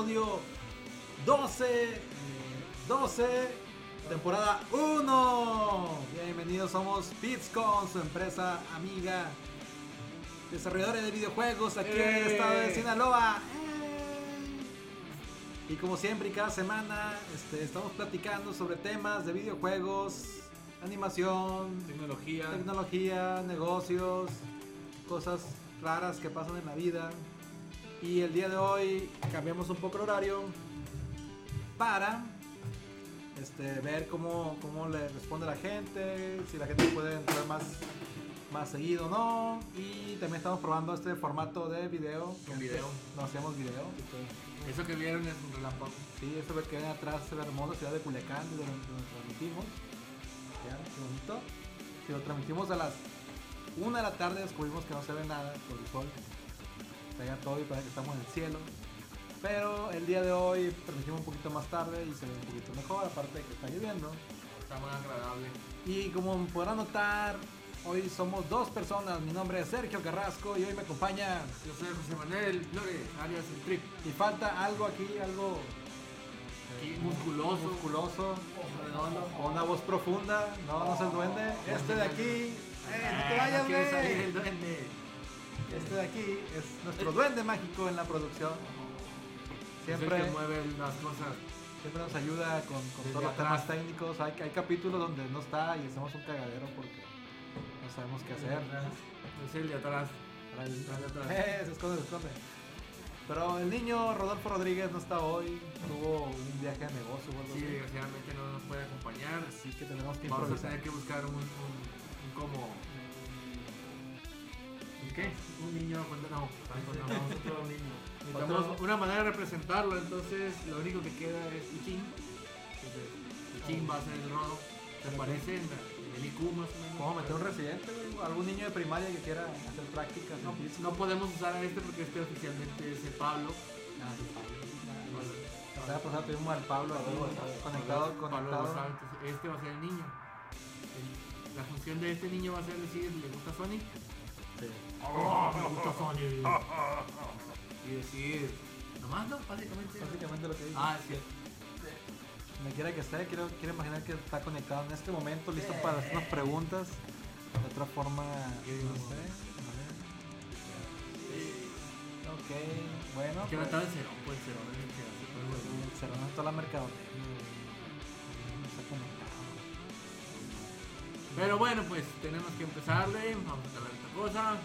episodio 12, 12, temporada 1. Bienvenidos, somos Pizcon, su empresa amiga, desarrolladores de videojuegos aquí en el ¡Eh! estado de Sinaloa. ¡Eh! Y como siempre y cada semana este, estamos platicando sobre temas de videojuegos, animación, Tecnología. tecnología, negocios, cosas raras que pasan en la vida. Y el día de hoy cambiamos un poco el horario para este, ver cómo, cómo le responde la gente, si la gente puede entrar más, más seguido o no. Y también estamos probando este formato de video. Con video. No hacíamos video. Eso que vieron es un relámpago. Sí, eso que ven atrás se ve hermoso, ciudad de Culiacán, de donde lo transmitimos. Ya, qué bonito. Si lo transmitimos a las 1 de la tarde, descubrimos que no se ve nada por el sol. Todo y parece que estamos en el cielo. Pero el día de hoy transmitimos un poquito más tarde y se ve un poquito mejor, aparte de que está lloviendo. Está más agradable. Y como podrán notar, hoy somos dos personas. Mi nombre es Sergio Carrasco y hoy me acompaña. Yo soy José Manuel Lore, alias el Trip. Y falta algo aquí, algo Aquí, musculoso. musculoso. Con una voz profunda, no, no es el duende. Este de aquí, ¡eh, no te vayas, Ah, no el duende. Este de aquí es nuestro duende mágico en la producción. Es el Siempre, que mueve las cosas. siempre nos ayuda con, con todos los atrás. temas técnicos. Hay, hay capítulos donde no está y hacemos un cagadero porque no sabemos qué hacer. Es el de atrás. Para el- El de atrás. Eh, se esconde, se esconde. Pero el niño Rodolfo Rodríguez no está hoy, tuvo un viaje de negocio o algo Sí, así. desgraciadamente no nos puede acompañar. Así que tenemos que Vamos a improvisar. tener que buscar un, un, un como. ¿Un qué? Un niño cuando no. cuando no. Necesitamos otro niño. Necesitamos una manera de representarlo, entonces lo único que queda es Ichin. Ichin va a ser el rodo. ¿Te parece? El IQ más o menos. ¿Cómo meter un residente? ¿Algún niño de primaria que quiera hacer prácticas? No, podemos usar a este porque este oficialmente es el Pablo. Ah, sí, Pablo. La semana pasada tuvimos al Pablo conectado, Pablo conectado. Este va a ser el niño. La función de este niño va a ser decir, ¿le gusta Sonic? Sí. Me gusta Sonic. Y decir, nomás no, básicamente. Básicamente lo que dice. Ah, es cierto. Me quiera que esté, quiero, quiero imaginar que está conectado en este momento, listo para hacernos preguntas. De otra forma, no sé. Ok, bueno. Que pues, estaba en cero, pues cero, no es el que hace el se reúne toda la mercadotecnia. Pero bueno, pues tenemos que empezarle, vamos a hablar de esta cosa.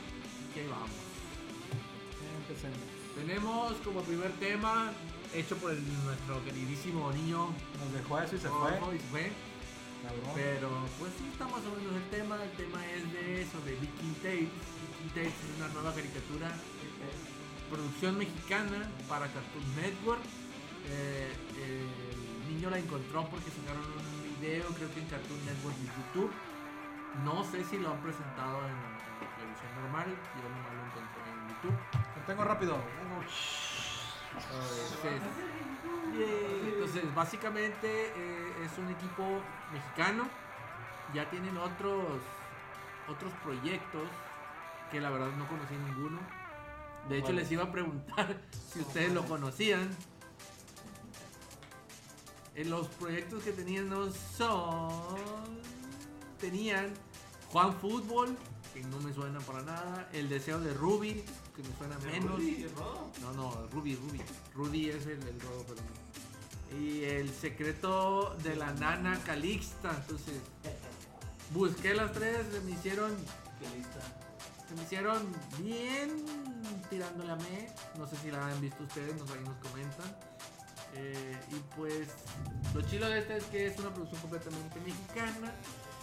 Empecemos. Tenemos como primer tema, hecho por el- nuestro queridísimo niño Nos dejó eso y se fue. Rodolfo, y se fue. Cabrón. Pero pues sí, está más o menos el tema. El tema es de eso, de Viking Tapes. Viking Tapes es una nueva caricatura, eh, producción mexicana para Cartoon Network. Eh, el niño la encontró porque sacaron un video, creo que en Cartoon Network y YouTube. No sé si lo han presentado en la, normal, yo nomás lo encontré en YouTube. Lo tengo rápido. Entonces, entonces, básicamente eh, es un equipo mexicano. Ya tienen otros otros proyectos que la verdad no conocí ninguno. De hecho, les iba a preguntar si ustedes lo conocían. En los proyectos que tenían no son. Tenían Juan Fútbol, que no me suena para nada. El deseo de Ruby, que me suena menos. No, no, Ruby, Ruby. Rudy es el, el robo, pero no. Y el secreto de la nana Calixta. Entonces, busqué las tres, se me hicieron. Se me hicieron bien tirándole a me. No sé si la han visto ustedes, nos, ahí nos comentan. Eh, y pues, lo chilo de este es que es una producción completamente mexicana.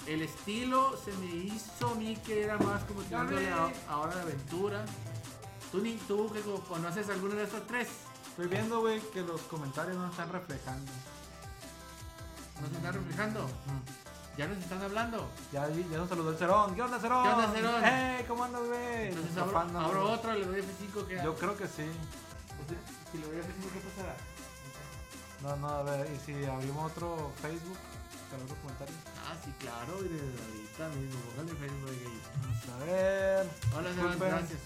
El estilo se me hizo a mí que era más como tirándole a, a Hora de Aventura. ¿Tú, ni, ¿Tú que co- conoces alguna de estas tres? Estoy viendo, güey, que los comentarios no están reflejando. ¿No se están reflejando? ¿Ya nos están hablando? Ya, ya nos saludó el Cerón. ¿Qué onda, Cerón? ¿Qué onda, Cerón? ¡Hey! ¿Cómo andas, güey? Entonces abro, abro otra, le doy F5 que Yo creo que sí. Si le doy F5, ¿qué pasará? No, no, a ver, y si abrimos otro Facebook, para otro comentario. Ah, sí, claro, y de ahorita mismo. Póngale Facebook ahí. Vamos a ver. Hola, Sebas, gracias.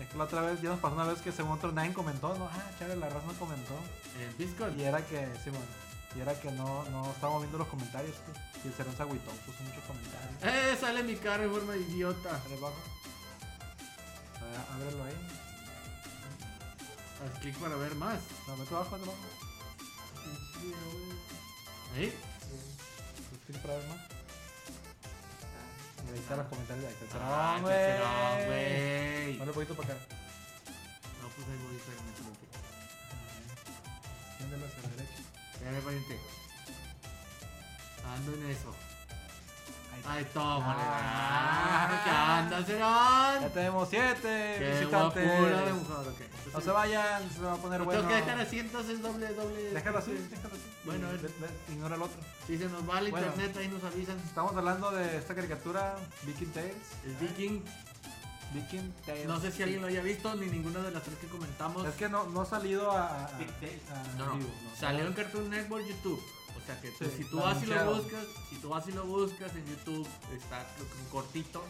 Es que la otra vez, ya nos pasó una vez que según otro nadie comentó, ¿no? Ah, Chale, la raza no comentó. En Discord. Y era que, sí, bueno, y era que no, no estábamos viendo los comentarios, pues. Y el Cerón se agüitó, puso muchos comentarios. Eh, sale mi cara en forma idiota. Dale bajo. A ver, ábrelo ahí. Haz clic para ver más. No, vete abajo, vete abajo. ¿Eh? Ver más. Están los comentarios. Ahí está el Cerón, Ah, güey. qué serón, güey. Dale un poquito para acá. No, pues ahí voy, espérame, espérame. Tiéndelo hacia la derecha. Espérame, pariente. Ando en eso. Ahí está. ¿Qué anda, Ya tenemos siete Qué visitantes. guapura de mujer, ok. No se vayan, se va a poner Lo bueno. tengo que dejar así, entonces doble, doble. Déjalo así, déjalo así. Bueno. Ve- ve- ignora el otro. Si se nos va el Bueno. internet, ahí nos avisan. Estamos hablando de esta caricatura, Viking Tales. El Viking, Viking Tales. no sé si alguien lo haya visto, ni ninguna de las tres que comentamos. Es que no, no ha salido a. a- a No, no, vivo, salió en Cartoon Network YouTube. O sea que Sí, si tú vas y lo buscas, si tú vas y lo buscas en YouTube, está creo que un cortito.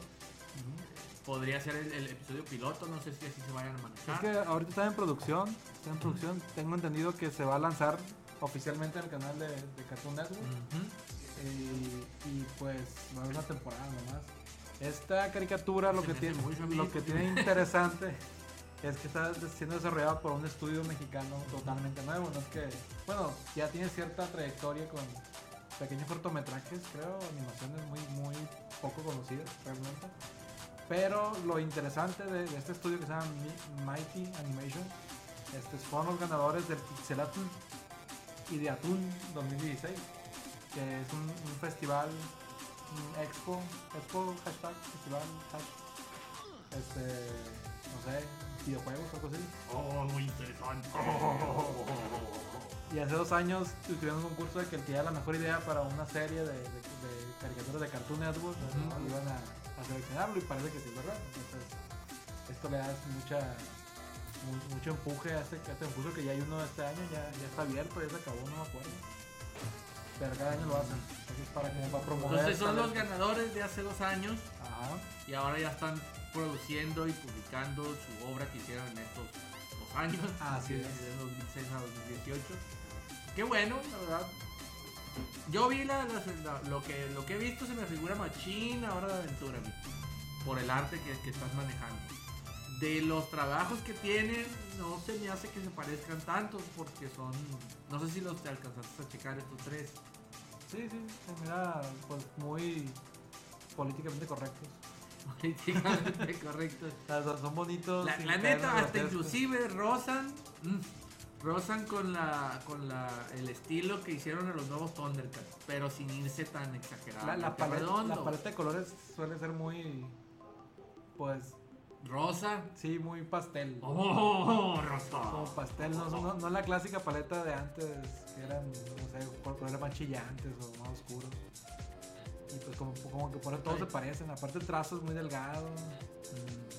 Podría ser el, el episodio piloto, no sé si así se vayan a Es manejar. que ahorita está en producción. Está en producción. Tengo entendido que se va a lanzar oficialmente en el canal de, de Cartoon Network. Eh, y pues va a haber una temporada nomás. Esta caricatura lo Se que tiene, lo que tiene interesante es que está siendo desarrollado por un estudio mexicano totalmente nuevo. No es que, bueno, ya tiene cierta trayectoria con pequeños cortometrajes, creo, animaciones muy, muy poco conocidas realmente. Pero lo interesante de, este estudio que se llama Mi- Mighty Animation, este, fueron los ganadores del Pixelatl y de Atún 2016 que es un, un festival, un expo, expo, hashtag, festival, hash, este, no sé, videojuegos o algo así. Oh, muy interesante. Y hace dos años tuvieron un concurso de que el que diera la mejor idea para una serie de, de, de caricaturas de Cartoon Network, ¿no? Ujú. iban a, a seleccionarlo y parece que sí es verdad. Entonces, esto le da mucha, mu- mucho empuje a este, a este concurso que ya hay uno este año, ya, ya está abierto, ya se acabó, no me acuerdo. Pero cada año lo hacen. Entonces, para que para promover. Entonces son los ganadores de hace dos años Ajá. y ahora ya están produciendo y publicando su obra que hicieron en estos dos años. Así de- es. De 2006 a 2018. Qué bueno, la verdad. Yo vi la, la- la- lo, que, lo que he visto se me figura machín ahora de aventura, por el arte que, que estás manejando. De los trabajos que tienen, no se me hace que se parezcan tantos porque son, no sé si los te alcanzaste a checar estos tres. Sí, sí, se mira pues muy políticamente correctos. Políticamente correctos. O sea, son, bonitos. La, neta, hasta inclusive rozan, mm, rozan con la, con la, el estilo que hicieron en los nuevos Thundercats, pero sin irse tan exagerado. La, la, paleta, la paleta de colores suele ser muy. Pues Rosa. sí, muy pastel. Oh, Como rosa. pastel, no, no, no la clásica paleta de antes, que eran, no sé, por colores más chillantes o más oscuros. Y pues como, como que por eso todos se parecen, aparte el trazo es muy delgado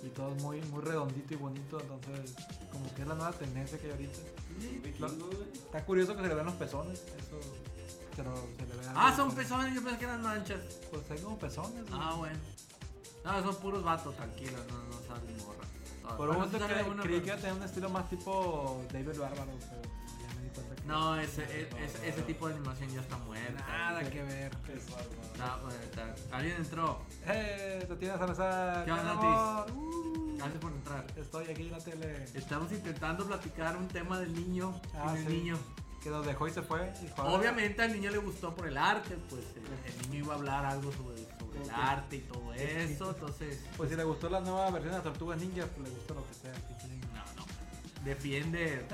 y todo es muy, muy redondito y bonito, entonces como que es la nueva tendencia que hay ahorita. Está curioso que se le vean los pezones, eso pero se le ve Ah, son como- pezones, yo pensé que eran manchas. Pues hay como pezones. güey. Ah, bueno. No, son puros vatos, tranquilos, no, no salen morra. Por un momento creí que iba a tener un estilo más tipo David Bárbaro, pero No, ese, e- ese, ese tipo de animación ya está muerta. Nada que ver. No, bueno, está- Alguien entró. ¡Eh! Tatiana Salazar. ¿Qué onda! Uh, Gracias por entrar. estoy aquí en la tele. Estamos intentando platicar un tema del niño. Ah, sí. niño. Que nos dejó y se fue. y fue a- Obviamente al niño le gustó por el arte, pues el, el niño iba a hablar algo sobre, sobre el arte y todo eso, entonces Pues si le gustó la nueva versión de las tortugas ninja, pues le gustó lo que sea. no, no. Defiende.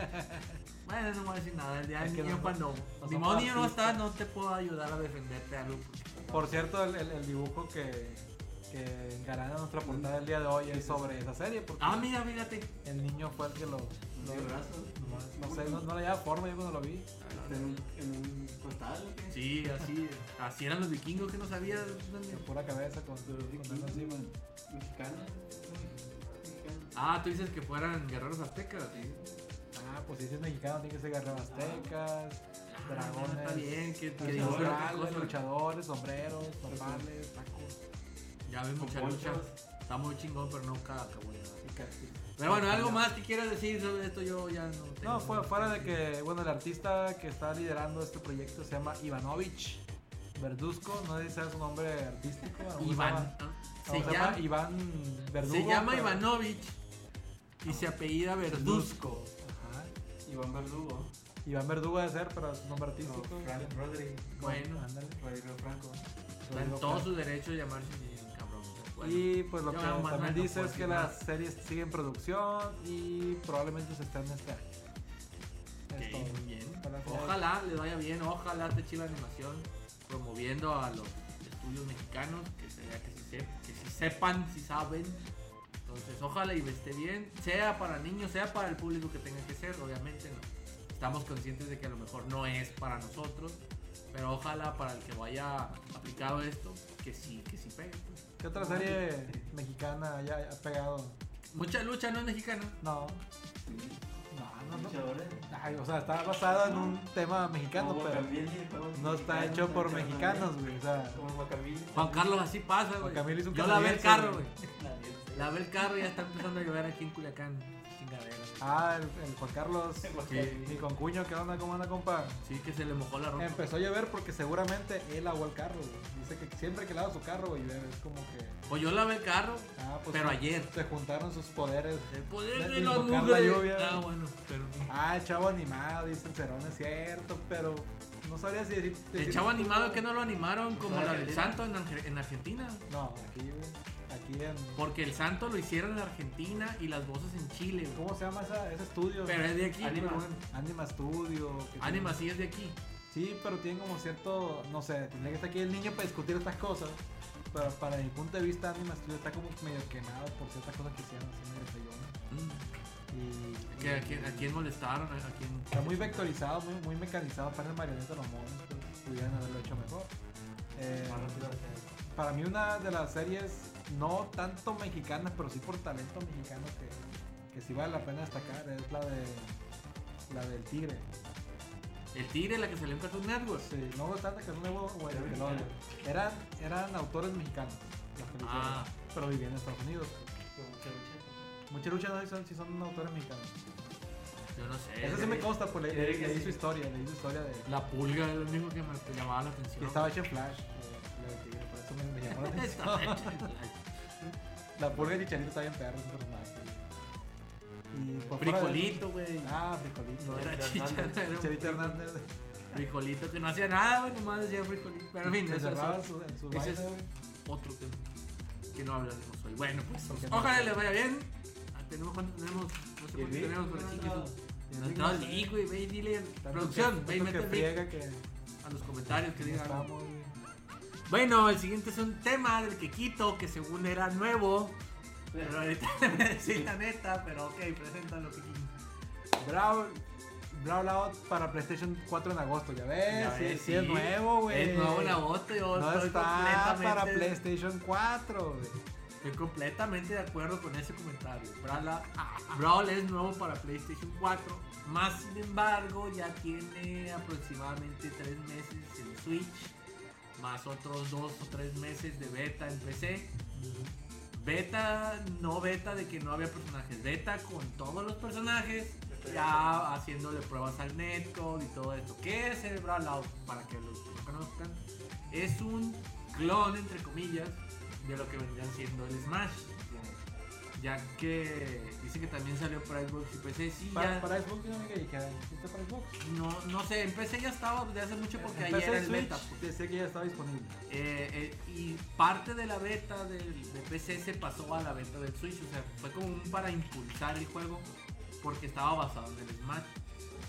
Bueno, no voy a decir nada. El día del niño no- cuando no mi niño no está, no te puedo ayudar a defenderte algo. Por cierto, el, el- el dibujo que, que engalana nuestra portada del día de hoy es sobre esa serie. Porque Ah, mira, fíjate. el niño fue el que lo. lo- no, no sé, no, no le daba forma yo cuando lo vi. En un, en un costal, ¿o qué? Sí, así, así eran los vikingos que no sabías. De pura cabeza con, con algo encima. Ah, tú dices que fueran guerreros aztecas. Sí. Ah, pues si es mexicano, tiene que ser guerreros aztecas, dragones. Ah, está bien, que, que luchadores, sombreros, normales, tacos. Ya ves mucha lucha. está muy chingón, pero no cada. Pero bueno, algo más que quieras decir sobre esto, yo ya no tengo. No, fue fuera de que, bueno, el artista que está liderando este proyecto se llama Ivanovich Verduzco, no sé si sabe su nombre artístico. Iván. llama- ¿no? a lo Se llama, Iván Verdugo. se llama pero- Ivanovich y se apellida Verduzco. Ajá. Iván Verdugo. Iván Verdugo debe ser, pero su nombre No, artístico. Rodri. Bueno, Ándale. Rodrigo Franco. está en todo su derecho de llamarse cabrón. Bueno, Y pues lo que también no dice es que decir la nada. serie sigue en producción y probablemente se estrene este año. Es ok, todo. muy bien. Ojalá le vaya bien, ojalá te chila animación promoviendo a los estudios mexicanos, que se vea que sí, que sí sepan, si saben. Entonces, ojalá y esté bien, sea para niños, sea para el público que tenga que ser, obviamente no. Estamos conscientes de que a lo mejor no es para nosotros, pero ojalá para el que vaya aplicado esto, que sí, que sí pegue. pues. ¿Qué otra serie mexicana haya ha pegado? Mucha lucha no es mexicana. No, no, no, no. Ay, o sea, está basado en un tema mexicano, Como pero no está hecho por mexicanos, güey. O sea, Como. Juan Carlos así pasa, güey. Camilo hizo un Yo lavé el canadiense, carro, güey. Lavé el carro y ya está empezando a llover aquí en Culiacán. Chingadera. ah, el, el Juan Carlos, Guacamole. mi concuño, ¿qué onda? ¿Cómo anda, compa? Sí, que se le mojó la ropa. Empezó a llover porque seguramente él lavó el carro, güey. Dice que siempre que lava su carro, güey, llueve. Es como que. Pues yo lavé el carro, Ah, pues. pero se- ayer. Se juntaron sus poderes. El poder De la lluvia. Ah, bueno, pero. Ah, el chavo animado, dice el Cerón, es cierto, pero no sabría si decir. El chavo animado que no lo animaron como ¿No la del? Santo en, en Argentina. No, aquí, güey. Porque el Santo lo hicieron en Argentina y las voces en Chile. güey. ¿Cómo se llama esa- ese estudio? Pero es de aquí. Anima. Anima Studio. Anima sí es de aquí. Sí, pero tiene como cierto. No sé, tendría que estar aquí el niño para discutir estas cosas. Pero para mi punto de vista, Anima Studio está como medio quemado por ciertas cosas que hicieron así medio. Y. Que a, quién, a quién molestaron, a, a quién. Está muy vectorizado, muy, muy mecanizado para el marioneta los monos, pero pudieran haberlo hecho mejor. Eh, para mí una de las series no tanto mexicanas, pero sí por talento mexicano que, que sí vale la pena destacar es la de la del Tigre. El Tigre, la que salió en Cartoon Network. Sí, no bastante que es nuevo o el Era Nickelodeon. mexicana. Eran, eran autores mexicanos hicieron, Ah. pero vivían en Estados Unidos. Con mucha lucha. Mucha lucha no si son, si son autores mexicanos. Yo no sé. Eso sí me consta, pues le- leí sí. su historia, leí su historia de La pulga es lo único que me llamaba la atención. que estaba hecho en Flash, eh, la del Tigre, por eso me, me llamó la Estaba atención. La pulga de Chicharito está bien perro, es un personaje. Y por fuera de- Fricolito, güey. Ah, Fricolito. Era Chicharito chicha, Hernández. Chicharito. Frijolito que no hacía nada, güey, nomás decía frijolito. Pero en fin, Se eso es cerraba en su, en su ese baile, es- güey. otro tema. Que no hablaremos hoy. Bueno, pues Porque no- ojalá les vaya bien. Ah, tenemos cuánto tenemos, no sé cuánto el tenemos por aquí. no, que no. link, güey, ve y dile. tanto Producción, que- ve y tanto mete que friega a los comentarios que digan. Bueno, el siguiente es un tema del que quito, que según era nuevo. Pero ahorita le voy a decir la neta, pero ok, preséntalo que Brawl, Brawl Out para PlayStation 4 en agosto, ya ves, Ya sí, ves, sí es nuevo, güey. Es nuevo en agosto, yo No estoy está para PlayStation 4, güey. estoy completamente de acuerdo con ese comentario. Brawl es nuevo para PlayStation 4, más sin embargo ya tiene aproximadamente 3 meses en Switch, más otros 2 o 3 meses de beta en PC. Beta, no beta de que no había personajes, beta con todos los personajes, ya haciéndole pruebas al netcode y todo esto. ¿Qué es el Brawlout? Para que los que no conozcan, es un clon, entre comillas, de lo que vendrían siendo el Smash. Ya que dice que también salió para Xbox y PC, sí, Para, ya. para Xbox, yo no me dijera, ¿existe para Xbox? No, no sé, en PC ya estaba desde hace mucho porque ahí Empecé era en el Switch, beta. pues. Decía que ya estaba disponible. Eh, eh, y parte de la beta del, de PC se pasó a la beta del Switch, o sea, fue como un para impulsar el juego porque estaba basado en el Smash.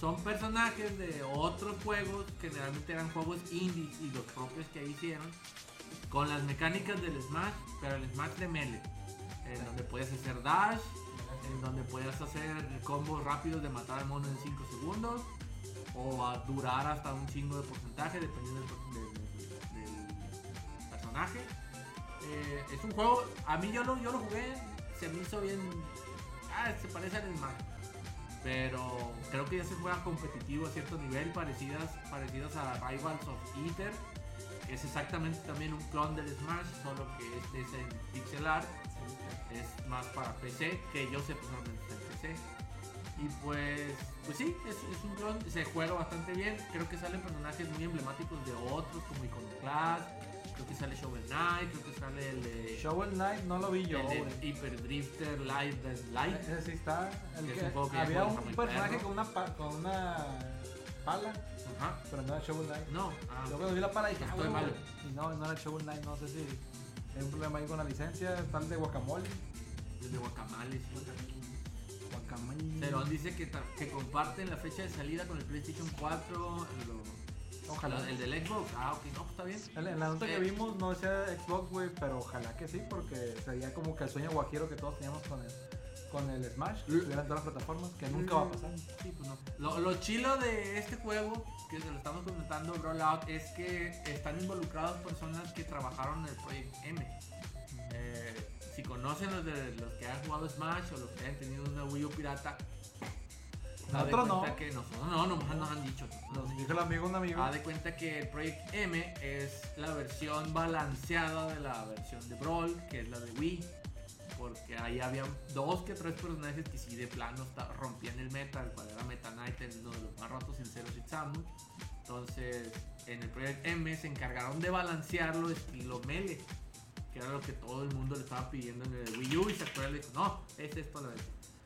Son personajes de otros juegos, generalmente eran juegos indies y los propios que ahí hicieron, con las mecánicas del Smash, pero el Smash de Melee, en donde puedes hacer dash, en donde puedes hacer combos rápidos de matar al mono en 5 segundos, o a durar hasta un chingo de porcentaje, dependiendo del, personaje. Eh, es un juego, a mí yo lo, yo lo jugué, se me hizo bien. Ah, se parece al Smash. Pero creo que ya se juega competitivo a cierto nivel, parecidas, parecidas a Rivals of Ether. que es exactamente también un clon del Smash, solo que este es en pixel art, es más para PC, que yo sé personalmente está en PC. Y pues, pues sí, es, es un clon, se juega bastante bien, creo que salen personajes muy emblemáticos de otros, como Iconoclast, creo que sale Shovel Knight, creo que sale el. Shovel Knight no lo vi yo, el. Hyper Drifter Death Light. Ese sí está. El Que es un que había un personaje perro. con una, con una pala, Ajá. pero no era Shovel Knight. No, ah, Yo cuando vi la pala dije, ah, Estoy bueno, mal. Y no, no era Shovel Knight, no sé si hay un problema ahí con la licencia. Está el de Guacamole. el de Guacamole, sí. Guacamole. Cerón dice que, comparten la fecha de salida con el PlayStation 4, lo- Ojalá. el del Xbox. Ah, ok, no, pues está bien. En, la nota que Eh. vimos no decía Xbox, güey, pero ojalá que sí, porque sería como que el sueño guajiro que todos teníamos con el, con el Smash, que estuviera en todas las plataformas, que nunca va a pasar. Sí, pues no. Lo, lo chilo de este juego, que se lo estamos comentando, Rollout, es que están involucrados personas que trabajaron en el Project M. Eh, si conocen los, de, los que han jugado Smash o los que han tenido una Wii U pirata, Nosotros no. cuenta Que nosotros no, nomás nos han dicho. Nos dijo el amigo, un amigo. Haz de cuenta que el Project M es la versión balanceada de la versión de Brawl, que es la de Wii. Porque ahí había dos que tres personajes que sí de plano rompían el meta, el cual era Meta Knight, uno de los más rotos sin Zero Six Samus. Entonces, en el Project M se encargaron de balancearlo estilo Melee, que era lo que todo el mundo le estaba pidiendo en el Wii U. Y se acuerdan y dijo, no, es esto la vez.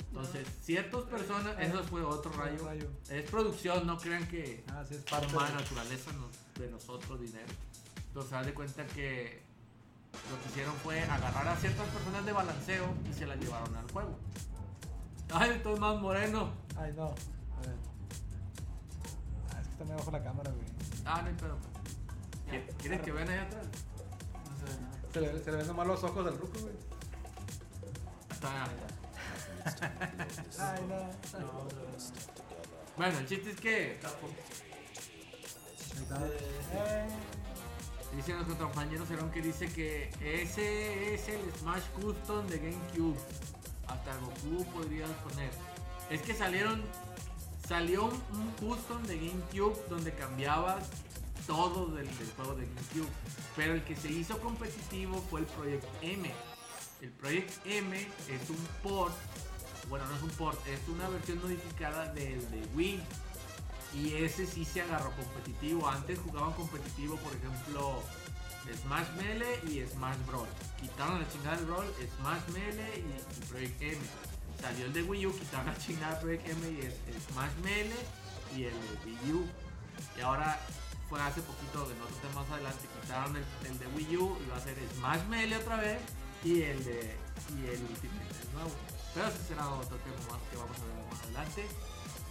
Entonces, ciertas personas, eso fue otro rayo. rayo. Es producción, no crean que Ah, sí, es parte de de- naturaleza no- de nosotros dinero. Entonces, haz de cuenta que lo que hicieron fue agarrar a ciertas personas de balanceo y se las llevaron al juego. Ay, estoy más moreno. Ay, no. A ver. Ah, es que está medio bajo la cámara, güey. Ah, no hay pedo. ¿Qui- ¿Quieres que vean allá atrás? No se ve nada. Se le, se le ven nomás los ojos del ruco, güey. Está- Ay, no. Bueno, el chiste es que Ahí está. Eh, dice nuestro compañero Cerón que dice que ese es el Smash Custom de GameCube. Hasta Goku podrías poner. Es que salieron. Salió un custom de GameCube donde cambiabas todo del, del juego de GameCube. Pero el que se hizo competitivo fue el Project M. El Project M es un port. Bueno, no es un port, es una versión modificada del de Wii. Y ese sí se agarró competitivo. Antes jugaban competitivo, por ejemplo, Smash Melee y Smash Brawl. Quitaron la chingada del Brawl, Smash Melee y, y Project M. Salió el de Wii U, quitaron la chingada Project M y es Smash Melee y el de Wii U. Y ahora fue hace poquito, de otro tema más adelante, quitaron el, el de Wii U y va a ser Smash Melee otra vez y el de y el Ultimate de nuevo. Pero ese será otro tema que vamos a ver más adelante.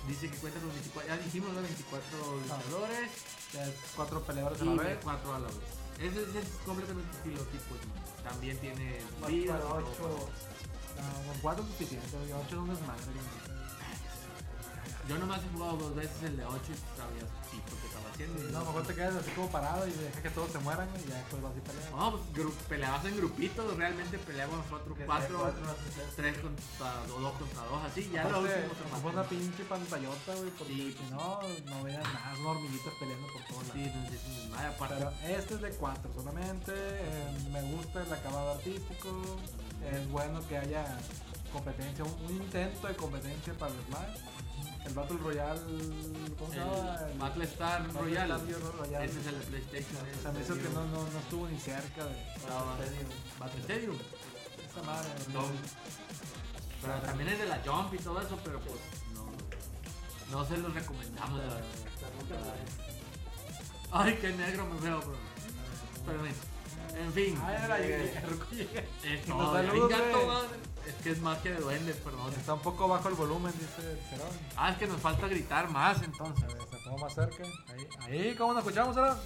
Dice que cuenta con 24, ya dijimos los 24 luchadores ya es cuatro peleadores a la vez. 4 a la vez. Ese, ese es completamente estilo tipo Smash. También tiene Para vidas y todo. ocho. No, con cuatro es suficiente, güey. Ocho es un desmadre. Yo nomás he jugado dos veces el de 8 y sabías pito que estaba haciendo. Sí, no, mejor te quedas así como parado y dejas que todos se mueran y ya después vas ir peleando. No, pues peleabas en grupitos, realmente peleábamos nosotros cuatro, cuatro, es- tres contra o dos contra dos, así, ya lo último fue una pinche pantallota, güey, porque Sí. si no, no veas nada, son hormiguitas peleando por todos Sí, lados. no sé si madre, aparte. Pero este es de cuatro solamente, eh, me gusta el acabado artístico, es bueno que haya competencia, un, un intento de competencia para el Smash. El Battle Royale, ¿cómo se llama? el Battle Royale. Star Royale. Ese es el de PlayStation. O sea, me hizo que no, no, no estuvo ni cerca de Battle Stadium. esa madre. Pero también es de la Jump y todo eso, pero pues no. No se los recomendamos, la verdad. Ay, qué negro me veo, bro. Pero bien. En fin. Era llega. Es, no, saludos, toma. Es que es magia de duende, perdón. Está un poco bajo el volumen, dice el Cerón. Ah, es que nos falta gritar más entonces. A ver, se pongo más cerca. Ahí, ahí, ¿cómo nos escuchamos ahora?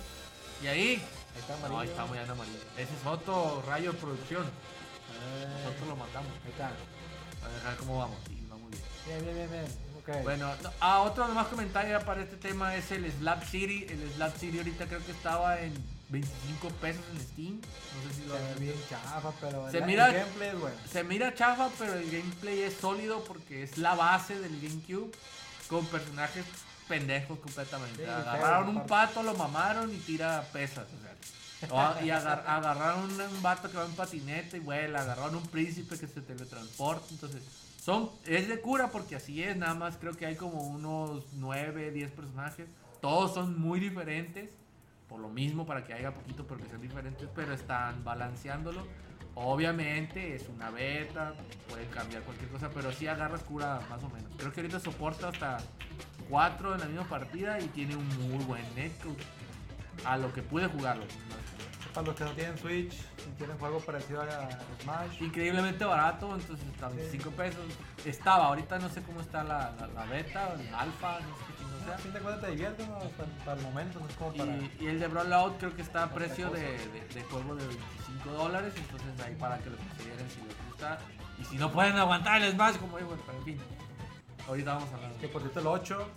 Y ahí. Ahí está amarillo. No, ahí está muy amarillo. Ese es otro rayo de producción. Eh, Nosotros lo matamos. Ahí está. A dejar cómo vamos. Sí, vamos bien. Bien, bien, bien, bien. Ok. Bueno, no, ah, otro nomás comentario para este tema es el Slap City. El Slap City ahorita creo que estaba en 25 pesos en Steam. No sé si lo se ve bien chafa, pero Se el, mira- el gameplay es bueno. Se mira chafa, pero el gameplay es sólido porque es la base del GameCube con personajes pendejos completamente. Sí, Agarraron un pato, lo mamaron y tira pesas. O sea, O- y agar- agarraron un, un vato que va en patineta y vuela, agarraron un príncipe que se teletransporta. Entonces, son, es de cura porque así es, nada más creo que hay como unos 9, 10 personajes. Todos son muy diferentes, por lo mismo, para que haya poquito, porque sean diferentes, pero están balanceándolo. Obviamente es una beta, puede cambiar cualquier cosa, pero sí agarras cura más o menos. Creo que ahorita soporta hasta 4 en la misma partida y tiene un muy buen netcode. A lo que pude jugarlo. Para los que no tienen Switch y quieren juego parecido a Smash. Increíblemente barato, entonces está a 25 pesos. Estaba, ahorita no sé cómo está la, la, la beta, el alfa, no sé qué chingo A sea. fin de cuentas te divierte, ¿no? Para, para el momento, no es como para... Y, y el de Brawlout creo que está a precio de, de, de juego de 25 dólares, entonces ahí para que lo consideren si les gusta. Y si no pueden aguantar el Smash, como digo, pero en fin. Ahorita vamos a hablar. Que por cierto el 8,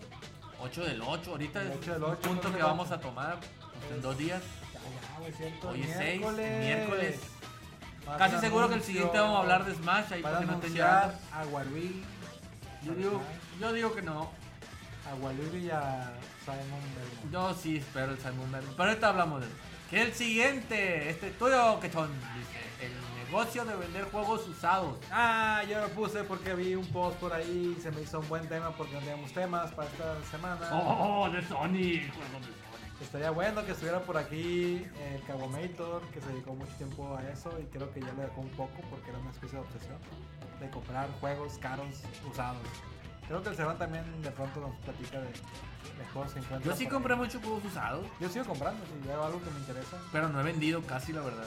8 del 8, ahorita El es 8 del un 8, punto no que vamos a tomar pues, en dos días. Hoy es 6, miércoles. miércoles. Van a Casi seguro que el anuncio, siguiente vamos a hablar de Smash, ahí para que no llorando. a Yo digo, yo digo que no. A Waluri y a Simon Belmont. Yo sí espero el Simon Belmont. Pero ahorita hablamos de él. Que el siguiente, este tuyo, que son, dice, el negocio de vender juegos usados. Ah, yo lo puse porque vi un post por ahí y se me hizo un buen tema porque no teníamos temas para esta semana. Oh, de Sony, de. Estaría bueno que estuviera por aquí el Cabomator, que se dedicó mucho tiempo a eso y creo que ya lo dejó un poco porque era una especie de obsesión de comprar juegos caros usados. Creo que el Cerón también de pronto nos platica de, de juegos que encuentra. Yo sí por compré ahí. muchos juegos usados, Yo sigo comprando, si veo algo que me interesa. pero no he vendido casi, la verdad.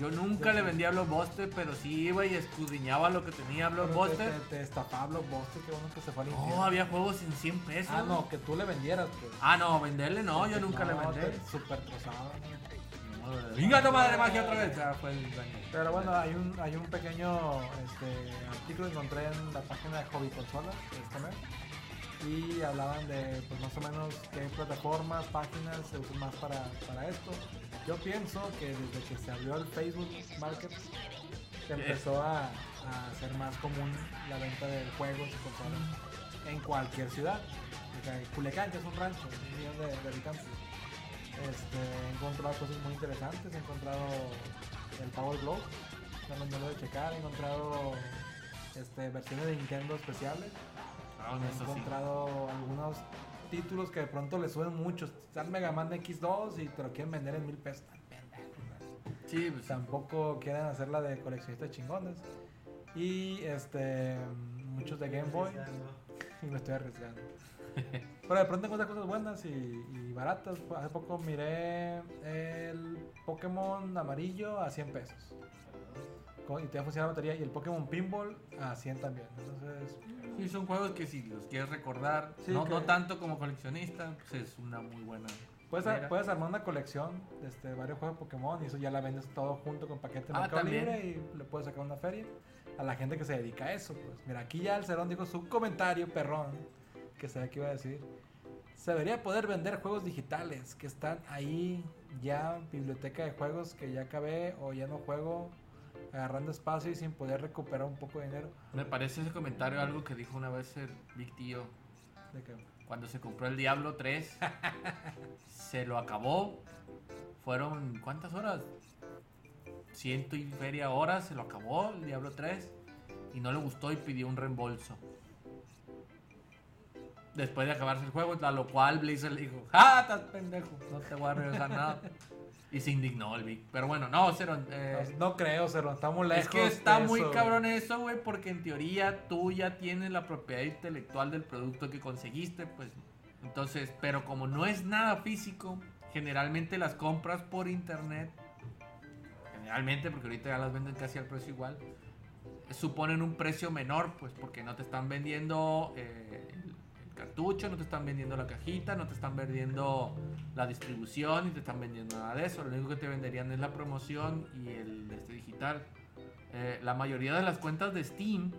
Yo nunca le vendía a Blockbuster, pero sí iba y escudriñaba lo que tenía Pero Blockbuster. te, te Blockbuster, que bueno que se fue al infierno. No, había juegos en 100 pesos. Ah, no, que tú le vendieras, pues. Ah, no, venderle no, yo nunca le vendí. te- Súper trozado. ¿no? Venga, tu madre magia otra vez. Fue el. Pero bueno, hay un, hay un pequeño este, artículo que encontré en la página de Hobby Consolas este mes. Y hablaban de pues más o menos qué plataformas, páginas se usan más para, para esto. Yo pienso que desde que se abrió el Facebook Market se empezó a, a hacer más común la venta de juegos y consolas en cualquier ciudad. Culiacán, que es un rancho, un millón de, de habitantes. Este, he encontrado cosas muy interesantes, he encontrado el Power Glove, también no lo de checar, he encontrado este, versiones de Nintendo especiales, Ah, he sí. encontrado algunos títulos que de pronto le suben mucho, está el Mega Man X2 y te lo quieren vender en mil pesos. Sí, pues, tampoco quieren hacerla de coleccionistas chingones. Y este muchos de Game Boy y me estoy arriesgando. Pero de pronto encuentras cosas buenas y, y baratas. Hace poco miré el Pokémon amarillo a 100 pesos. Con- Y te va a funcionar la batería. Y el Pokémon Pinball a 100 también. Entonces, sí, son juegos que si los quieres recordar, Sí, no, que- no tanto como coleccionista, pues es una muy buena. puedes, puedes armar una colección de este, varios juegos de Pokémon y eso ya la vendes todo junto con paquete de Ah, Mercado también. Libre y le puedes sacar una feria a la gente que se dedica a eso. Pues mira, aquí ya el Cerón dijo su comentario perrón que sabía que iba a decir. Se debería poder vender juegos digitales que están ahí ya, biblioteca de juegos que ya acabé o ya no juego, agarrando espacio y sin poder recuperar un poco de dinero. Me parece ese comentario algo que dijo una vez el Big Tío De que, cuando se compró el Diablo 3. se lo acabó. Fueron, ¿cuántas horas? Ciento y feria horas, se lo acabó el Diablo 3. Y no le gustó y pidió un reembolso. Después de acabarse el juego, a lo cual Blazer le dijo, ¡Ah, estás pendejo! No te voy a regresar nada. Y se indignó el Vic. Pero bueno, no, Cero, eh, no, no creo, Cerón, estamos lejos. es que está de muy eso. cabrón eso, güey, porque en teoría tú ya tienes la propiedad intelectual del producto que conseguiste, pues. Entonces, pero como no es nada físico, generalmente las compras por internet, generalmente, porque ahorita ya las venden casi al precio igual, suponen un precio menor, pues, porque no te están vendiendo eh, cartucho, no te están vendiendo la cajita, no te están vendiendo la distribución y te están vendiendo nada de eso. Lo único que te venderían es la promoción y el este, digital. Eh, la mayoría de las cuentas de Steam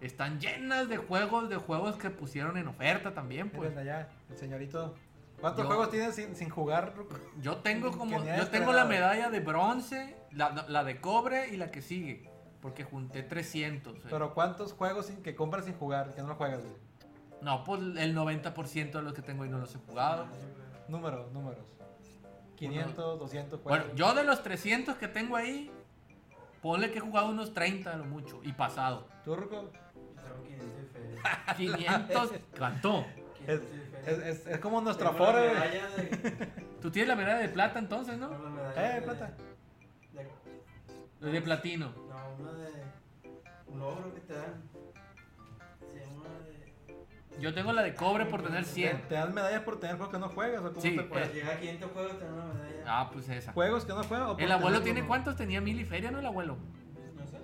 están llenas de juegos, de juegos que pusieron en oferta también, pues. Allá, el señorito. ¿Cuántos Yo- juegos tienes sin, sin jugar? Yo tengo como, ni yo tengo la medalla de bronce, la, la de cobre y la que sigue, porque junté 300. eh. Pero ¿cuántos juegos sin, que compras sin jugar, que no lo juegas, güey? No, pues el 90% de los que tengo y no los he jugado. Números, números. 500, 200 juegos. Bueno, yo de los 300 que tengo ahí, ponle que he jugado unos 30 a lo mucho y pasado. ¿Tú, Ruco? Yo tengo 500 de feria. 500, ¿cuánto? Es, 500 de es, es, es como nuestra fora, de- Tú tienes la medalla de plata entonces, ¿no? medalla Eh, de- plata. de- De platino. No, una de. Un logro que te dan. Yo tengo la de cobre por tener ¿Te, 100. te dan medallas por tener juegos que no juegas? ¿O cómo Sí, te puedes- llegar a 500 juegos te dan una medalla. Ah, pues esa. ¿Juegos que no juegas? ¿El abuelo tiene no? cuántos? Tenía mil y feria, ¿no? El abuelo. No sé.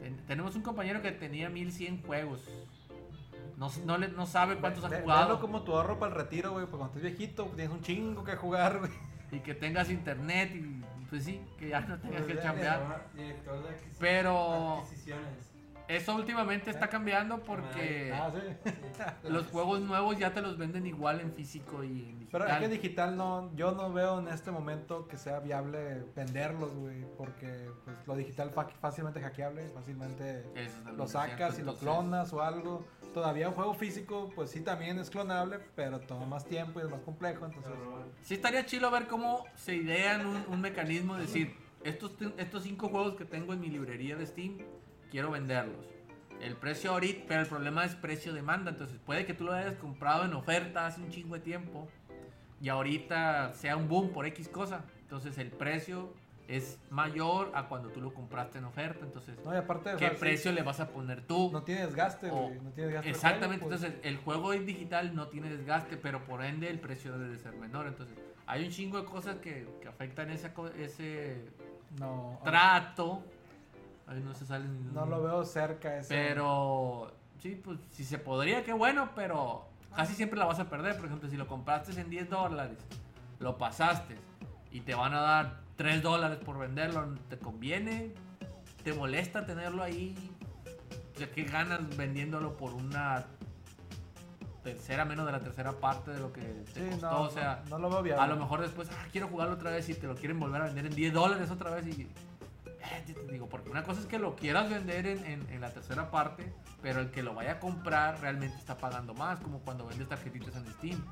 Ten- tenemos un compañero que tenía 1100 juegos. No, no, le- no sabe cuántos ha jugado. Como tu ahorro para el retiro, güey. Porque cuando estés viejito, tienes un chingo que jugar, güey. Y que tengas internet y pues sí, que ya no tengas que Pues Se chambear. llama Director de adquisiciones. Pero Adquisiciones. Eso últimamente está cambiando porque Ah, sí. Sí. los juegos nuevos ya te los venden igual en físico y en Pero es que digital. digital no, yo no veo en este momento que sea viable venderlos, güey, porque pues lo digital fácilmente hackeable, fácilmente lo sacas cierto, y lo clonas o algo. Todavía un juego físico, pues sí también es clonable, pero toma más tiempo y es más complejo, entonces Pero, Sí estaría chido ver cómo se idean un, un mecanismo de decir, estos, estos cinco juegos que tengo en mi librería de Steam, quiero venderlos. El precio ahorita, pero el problema es precio-demanda, entonces puede que tú lo hayas comprado en oferta hace un chingo de tiempo y ahorita sea un boom por X cosa, entonces el precio es mayor a cuando tú lo compraste en oferta, entonces no y aparte o ¿qué sea, sí, precio le vas a poner tú? no tiene desgaste, O- no tiene desgaste. Exactamente, juego, pues. entonces el juego es digital, no tiene desgaste, pero por ende el precio debe de ser menor. Entonces hay un chingo de cosas que, que afectan co- ese no, trato. Ahí no se sale ni- no lo veo cerca ese. Pero sí, pues si se podría, qué bueno, pero casi siempre la vas a perder. Por ejemplo, si lo compraste en 10 dólares, lo pasaste y te van a dar 3 dólares por venderlo, ¿te conviene? ¿Te molesta tenerlo ahí? O sea, ¿qué ganas vendiéndolo por una tercera, menos de la tercera parte de lo que te Sí, costó? no, o sea, no, no lo veo viable. a lo mejor después, ah, quiero jugarlo otra vez y te lo quieren volver a vender en 10 dólares otra vez y... eh, digo, porque una cosa es que lo quieras vender en, en- en la tercera parte, pero el que lo vaya a comprar realmente está pagando más, como cuando vendes tarjetitas en Steam.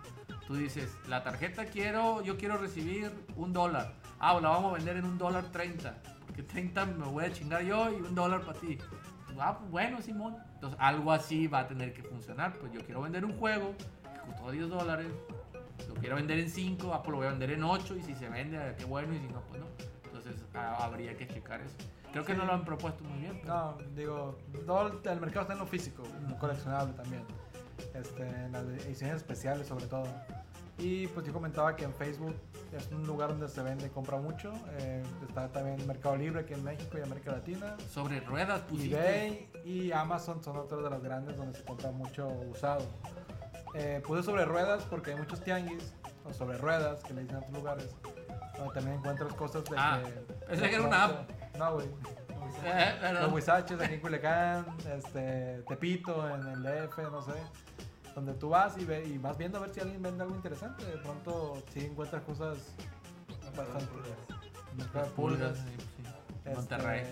Tú dices, la tarjeta quiero, yo quiero recibir un dólar. Ah, la vamos a vender en un dólar 30, porque 30 me voy a chingar yo y un dólar para ti. Ah, pues bueno, Simón. Entonces algo así va a tener que funcionar. Pues yo quiero vender un juego que costó 10 dólares, lo quiero vender en 5, ah, pues lo voy a vender en 8 y si se vende, qué bueno, y si no, pues no. Entonces ah, habría que checar eso. Creo que Sí. no lo han propuesto muy bien. pero- No, digo, todo el, mercado está en lo físico, en lo coleccionable también. Este, en las ediciones especiales sobre todo. Y pues yo comentaba que en Facebook es un lugar donde se vende y compra mucho. Eh, está también Mercado Libre aquí en México y América Latina. Sobre ruedas pusiste. eBay y Amazon son otras de las grandes donde se compra mucho usado. Eh, puse sobre ruedas porque hay muchos tianguis o sobre ruedas que le dicen en otros lugares donde también encuentras cosas de Ah, pensé que era una No, güey. Eh. Los Huizaches aquí en Culiacán, este, Tepito en el DF, no sé. Donde tú vas y, ve, y vas viendo a ver si alguien vende algo interesante. De pronto sí encuentras cosas bastante. Pulgas. pulgas. sí, sí. Este, Monterrey.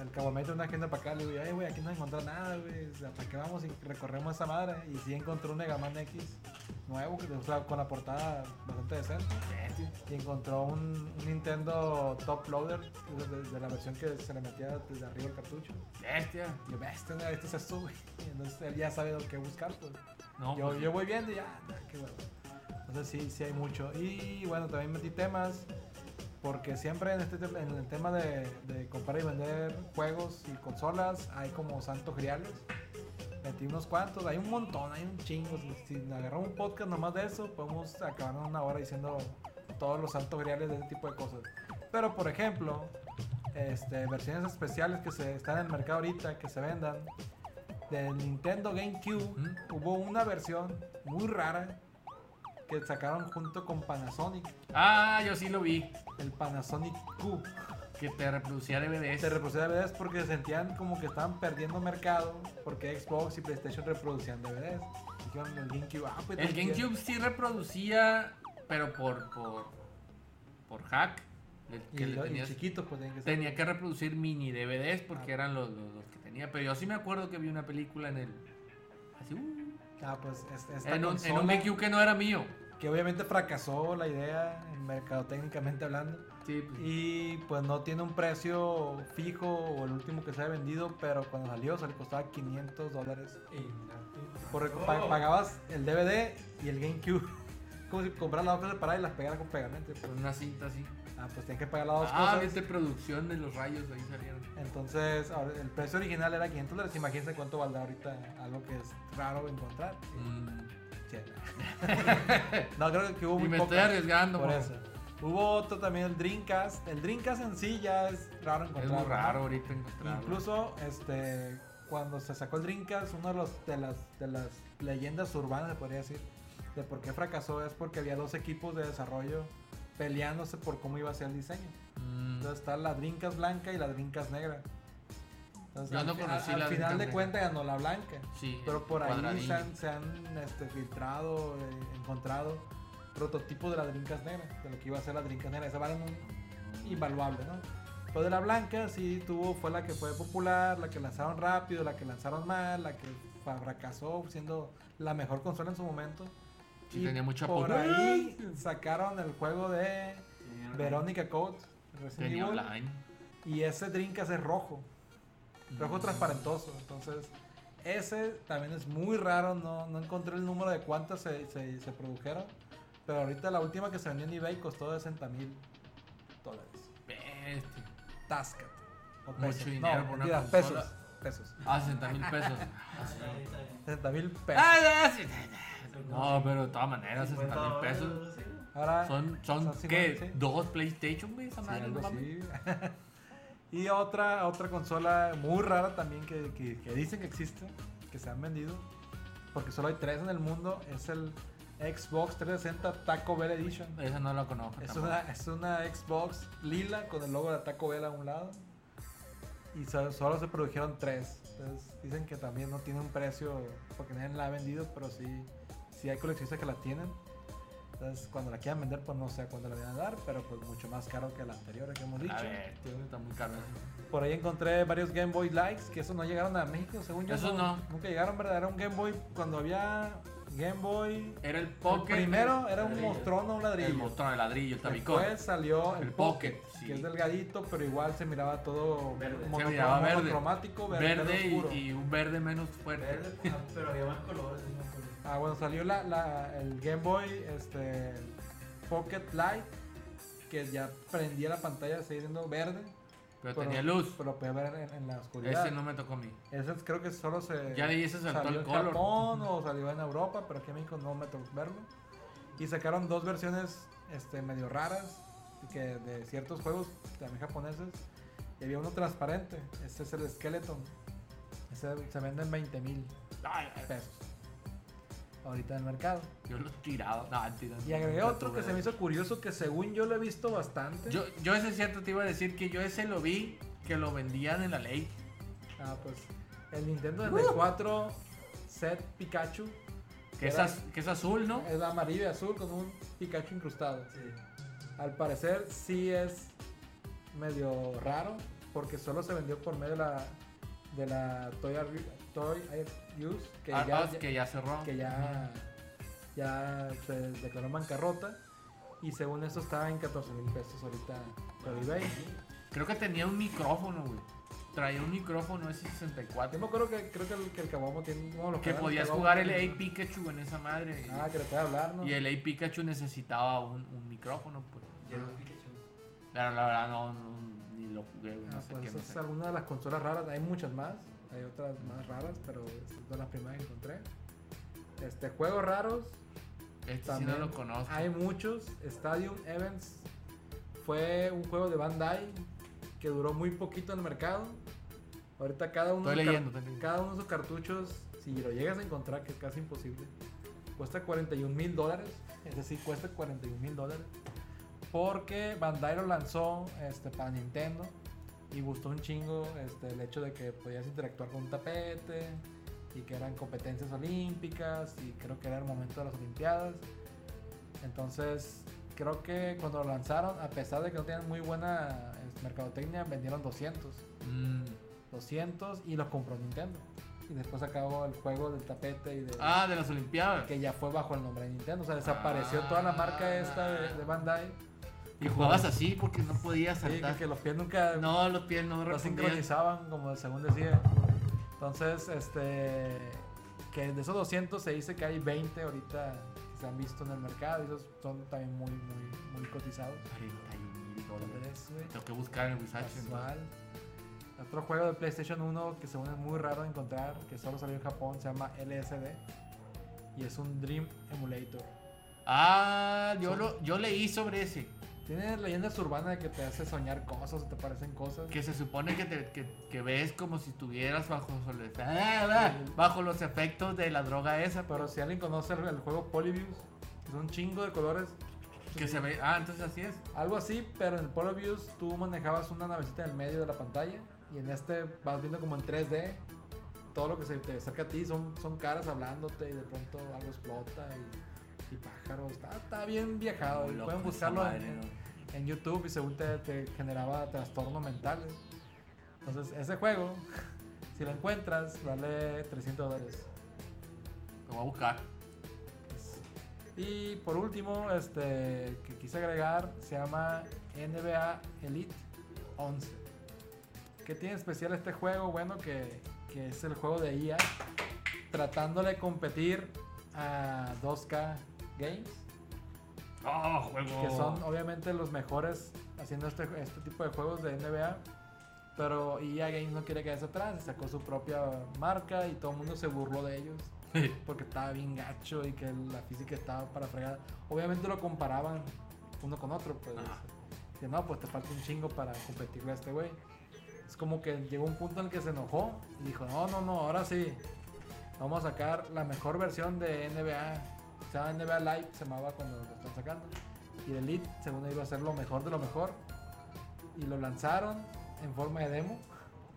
El cabometo una agenda para acá, le digo, ay, güey, aquí no encontró nada, güey. O sea, ¿para qué vamos y recorremos esa madre? Y sí encontró un Mega Man X nuevo, que, o sea, con la portada bastante decente. Y encontró un, un Nintendo Top Loader, de, de- de la versión que se le metía desde arriba el cartucho. Bestia. Yo, bestia, güey, esto es esto, güey. Y entonces él ya sabe lo que buscar, pues. No, yo, pues, yo voy viendo y ya, qué bueno. Entonces sí, sí hay mucho. Y bueno, también metí temas, porque siempre en, este, en el tema de, de comprar y vender juegos y consolas hay como santos griales. Metí unos cuantos, hay un montón, hay un chingo. Si, si agarramos un podcast nomás de eso, podemos acabar en una hora diciendo todos los santos griales de ese tipo de cosas. Pero por ejemplo, este, versiones especiales que se están en el mercado ahorita, que se vendan, del Nintendo GameCube, hubo una versión muy rara que sacaron junto con Panasonic, Ah, yo sí lo vi. el Panasonic Q. Que te reproducía DVDs. Se reproducía DVDs porque sentían como que estaban perdiendo mercado porque Xbox y PlayStation reproducían DVDs. Dijeron el GameCube, ah, pues El. GameCube sí reproducía, pero por por, por hack. y, que le y tenías- chiquitos pues tenían que ser. tenía que reproducir mini DVDs porque Ah. eran los, los- los que tenía. Pero yo sí me acuerdo que vi una película en el. Así, uh, Ah, pues es- esta en, un, en consola- un GameCube que no era mío. que obviamente fracasó la idea, en mercadotécnicamente hablando. Sí, pues, Y pues no tiene un precio fijo o el último que se haya vendido, pero cuando salió se le costaba 500 dólares. Porque Oh. pa- pagabas el DVD y el GameCube. Como si compraras las hojas separadas y las pegaras con pegamento. Con una cinta así. ah, pues tienen que pagar las dos Ah, cosas. viste producción de los rayos, ahí salieron. Entonces, ahora, el precio original era 500 dólares. Imagínense cuánto valdrá ahorita algo que es raro encontrar. Mm. Sí, no. creo que hubo Y muy me estoy arriesgando, por eso. Hubo otro también, el Dreamcast. El Dreamcast en sí ya es raro Es encontrar. muy raro ahorita encontrarlo. Incluso, este, cuando se sacó el Dreamcast, uno de, los, de, las, de las leyendas urbanas, se podría decir, de por qué fracasó es porque había dos equipos de desarrollo peleándose por cómo iba a ser el diseño. Mm. Entonces está la Dreamcast blanca y la Dreamcast negra. Entonces, Yo al no conocí la al final de cuentas ganó la blanca. Sí, Pero por ahí se han, se han, este, filtrado, eh, encontrado prototipos de la Dreamcast negra, de lo que iba a ser la Dreamcast negra. Esa vale un invaluable, ¿no? Pero de la blanca sí tuvo, fue la que fue popular, la que lanzaron rápido, la que lanzaron mal, la que fracasó siendo la mejor consola en su momento. Sí, tenía mucha por potencia. ahí sacaron el juego de Verónica Code, Tenía Evil, online. y ese Dreamcast es rojo rojo Mm. transparentoso. Entonces, ese también es muy raro. No, no encontré el número de cuántas se, se, se produjeron. Pero ahorita la última que se vendió en eBay costó 60 mil dólares. Bestia. Táscate. O Mucho dinero no, por una pesos. Pesos. Ah, 60 mil pesos. Ah, está bien, está bien. 60 mil pesos. No, pero de todas maneras, 60 mil 50 pesos. dólares, sí. Ahora, Son, son, Son ¿qué? 50, sí. ¿Dos PlayStation, güey? Esa sí, madre, algo no mames. así. y otra, otra consola muy rara también que, que, que dicen que existe, que se han vendido, porque solo hay tres en el mundo, es el Xbox 360 Taco Bell Edition. Esa no la conozco. Es una, es una Xbox lila con el logo de Taco Bell a un lado. Y so- solo se produjeron tres. Entonces dicen que también no tiene un precio porque nadie la ha vendido, pero sí, sí hay coleccionistas que la tienen. Entonces cuando la quieran vender, pues no sé a cuándo la van a dar, pero pues mucho más caro que la anterior que hemos dicho. A ver, tío, está muy caro eso. Por ahí encontré varios Game Boy Likes que esos no llegaron a México, según yo. Esos no. Nunca llegaron, ¿verdad? Era un Game Boy cuando había Game Boy. Era el El Pocket. primero era un mostrón o un ladrillo. El mostrón, el ladrillo, el tabicón. Después salió el, El Pocket, Pocket, sí. que es delgadito, pero igual se miraba todo Verde. mono- Se miraba verde. monocromático, verde, Verde verde y, y un verde menos fuerte. Verde, pero había más colores. Ah, bueno, salió la, la- el Game Boy este, Pocket Light, que ya prendía la pantalla, seguía siendo verde. Pero tenía luz. Pero podía ver en, en la oscuridad. Ese no me tocó a mí. Ese creo que solo se Ya de ahí se saltó salió el en color. Japón o salió en Europa, pero aquí en México no me tocó verlo. Y sacaron dos versiones este, medio raras que de ciertos juegos también japoneses. Y había uno transparente. Este es el Skeleton. Ese se vende en 20 mil pesos. Ahorita en el mercado. Yo lo tiraba. No, mentira, Y agregué otro que se me hizo curioso que según yo lo he visto bastante. Yo, yo ese cierto te iba a decir que yo ese lo vi que lo vendían en la ley. Ah, pues el Nintendo 64 Set Pikachu. Que es, Era- az- que es azul, ¿no? Es amarillo y azul con un Pikachu incrustado. Sí. Al parecer sí es medio raro porque solo se vendió por medio de la de la Toy Toy Use que Ah, ya, que ya cerró. que ya ya se declaró bancarrota y según eso estaba en 14 mil pesos ahorita por eBay. Creo que tenía un micrófono, güey. Traía un micrófono Yo me S64. acuerdo que creo que el, que el Cabomo tiene bueno, los Que podías jugar el A Pikachu en esa madre. Ah, que le puede hablar, ¿no? Y el A Pikachu necesitaba un, un micrófono, pues. Pero la verdad no, no- ni lo jugué, güey. No Ah, sé pues qué esa no es alguna de las consolas raras. Hay muchas más. Hay otras más raras, pero estas son las primeras que encontré. Este, juegos raros. Este sí También no lo conozco. Hay muchos. Stadium Events fue un juego de Bandai que duró muy poquito en el mercado. Ahorita cada uno, Estoy sus leyendo, estoy leyendo. cada uno de esos cartuchos, si lo llegas a encontrar, que es casi imposible, cuesta 41 mil dólares. Es decir, cuesta 41 mil dólares. Porque Bandai lo lanzó este, para Nintendo y gustó un chingo este, el hecho de que podías interactuar con un tapete y que eran competencias olímpicas y creo que era el momento de las olimpiadas. Entonces, creo que cuando lo lanzaron, a pesar de que no tenían muy buena este, mercadotecnia, vendieron 200. Mm, 200 y los compró Nintendo. y después acabó el juego del tapete y de... Ah, de las Olimpiadas. Que ya fue bajo el nombre de Nintendo. O sea, desapareció toda la marca esta de, de Bandai. Y jugabas así porque no podías Sí, saltar. que, que los pies nunca No, los pies no respondían. sincronizaban, como según decía. Entonces, este. Que de esos 200 se dice que hay 20 ahorita que se han visto en el mercado y esos son también muy, muy, muy cotizados. 31 mil dólares. Güey. Tengo que buscar en el. Casual. Otro juego de PlayStation 1 que según es muy raro de encontrar, que solo salió en Japón, se llama LSD. Y es un Dream Emulator. Ah, yo, lo, yo leí sobre ese. Tiene leyendas urbanas de que te hace soñar cosas o te parecen cosas. Que se supone que, te, que, que ves como si estuvieras bajo, sol- ah, bajo los efectos de la droga esa. Pero si alguien conoce el, el juego Polybius, es un chingo de colores. Que se ve. Ah, entonces así es. Algo así, pero en el Polybius tú manejabas una navecita en el medio de la pantalla y en este vas viendo como en 3D. Todo lo que se te acerca a ti son, son caras hablándote y de pronto algo explota y, y pájaros. Está, está bien viajado. y Loco pueden buscarlo madre, en, ¿no? en YouTube y según te, te generaba trastornos mentales. Entonces, ese juego, si lo encuentras, vale 300 dólares. Lo voy a buscar. Y por último, este que quise agregar se llama NBA Elite 11. ¿Qué tiene especial este juego? Bueno, que, que es el juego de IA tratándole de competir a 2K Games, Oh, juego. que son obviamente los mejores haciendo este, este tipo de juegos de NBA. Pero EA Games no quiere quedarse atrás, sacó su propia marca y todo el mundo se burló de ellos porque estaba bien gacho y que la física estaba para fregar. Obviamente lo comparaban uno con otro, pues. Que no, pues te falta un chingo para competirle a este güey. Es como que llegó un punto en el que se enojó y dijo, no, no, no, ahora sí. Vamos a sacar la mejor versión de NBA. Se llama NBA Live, se llamaba cuando lo están sacando. Y el Elite, según iba a ser lo mejor de lo mejor. Y lo lanzaron en forma de demo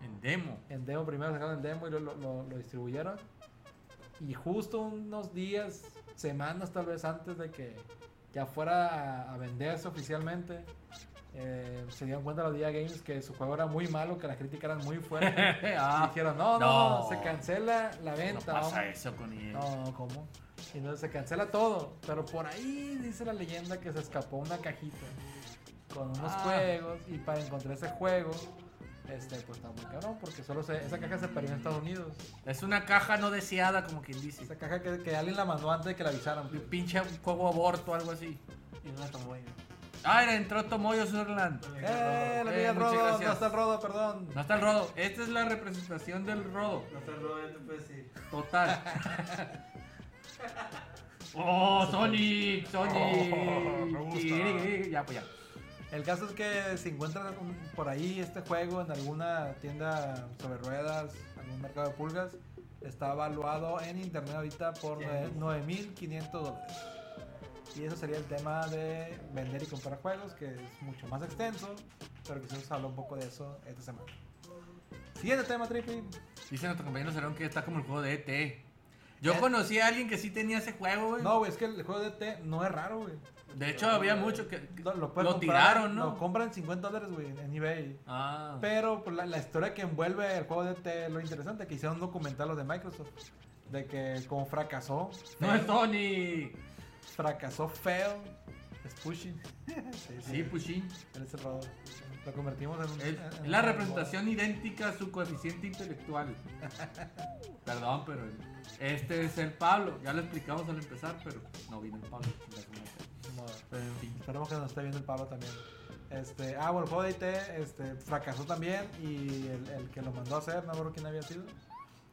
En demo. en demo primero sacaron el demo y lo, lo- lo- distribuyeron y justo unos días semanas tal vez antes de que ya fuera a, a venderse oficialmente eh, se dieron cuenta los Día Games que su juego era muy malo que las críticas eran muy fuertes y ah, dijeron no, no no. se cancela la no venta pasa vamos". eso con él. no cómo y entonces se cancela todo pero por ahí dice la leyenda que se escapó una cajita con unos Ah. juegos y para encontrar ese juego este pues está muy cabrón porque solo se- esa caja se perdió en Estados Unidos Es una caja no deseada, como quien dice. esa caja que, que alguien la mandó antes de que la avisaran Un pinche juego aborto, algo así. Y una tomoya. Ah, era, entró Tomoyo Sutherland. ¡Eh! La Eh, amiga muchas Rodo, gracias. no está el Rodo, perdón. No está el rodo. Esta es la representación del rodo. No está el Roberto, pues sí. Total. oh, Sonic, Sonic. Oh, me gusta. Ya, pues ya. El caso es que si encuentran por ahí este juego en alguna tienda sobre ruedas, algún mercado de pulgas, está evaluado en internet ahorita por Bien. 9.500 dólares. Y eso sería el tema de vender y comprar juegos, que es mucho más extenso, pero quizás hablar un poco de eso esta semana. Siguiente tema, Trippy. Dice nuestro compañero Cerón que está como el juego de ET. Yo conocí a alguien que sí tenía ese juego, güey. No, güey, es que el juego de T no es raro, güey. De hecho, había mucho que. Lo, lo puedes comprar, tiraron, ¿no? Lo compran en 50 dólares, güey, en eBay. Ah. Pero pues, la, la historia que envuelve el juego de T es lo interesante, que hicieron un documental los de Microsoft. De que como fracasó. No es Sonic. Fracasó feo. Es pushing. sí, Sí, Pushin. Él es el robo. Lo convertimos en un. Es en- la representación idéntica a su coeficiente intelectual. Perdón, pero este es el Pablo. Ya lo explicamos al empezar, pero no vino el Pablo. Pero en fin. Esperemos que nos esté viendo el Pablo también. Este, ah, bueno, el juego de IT este, fracasó también y el, el que lo mandó a hacer, no recuerdo quién había sido,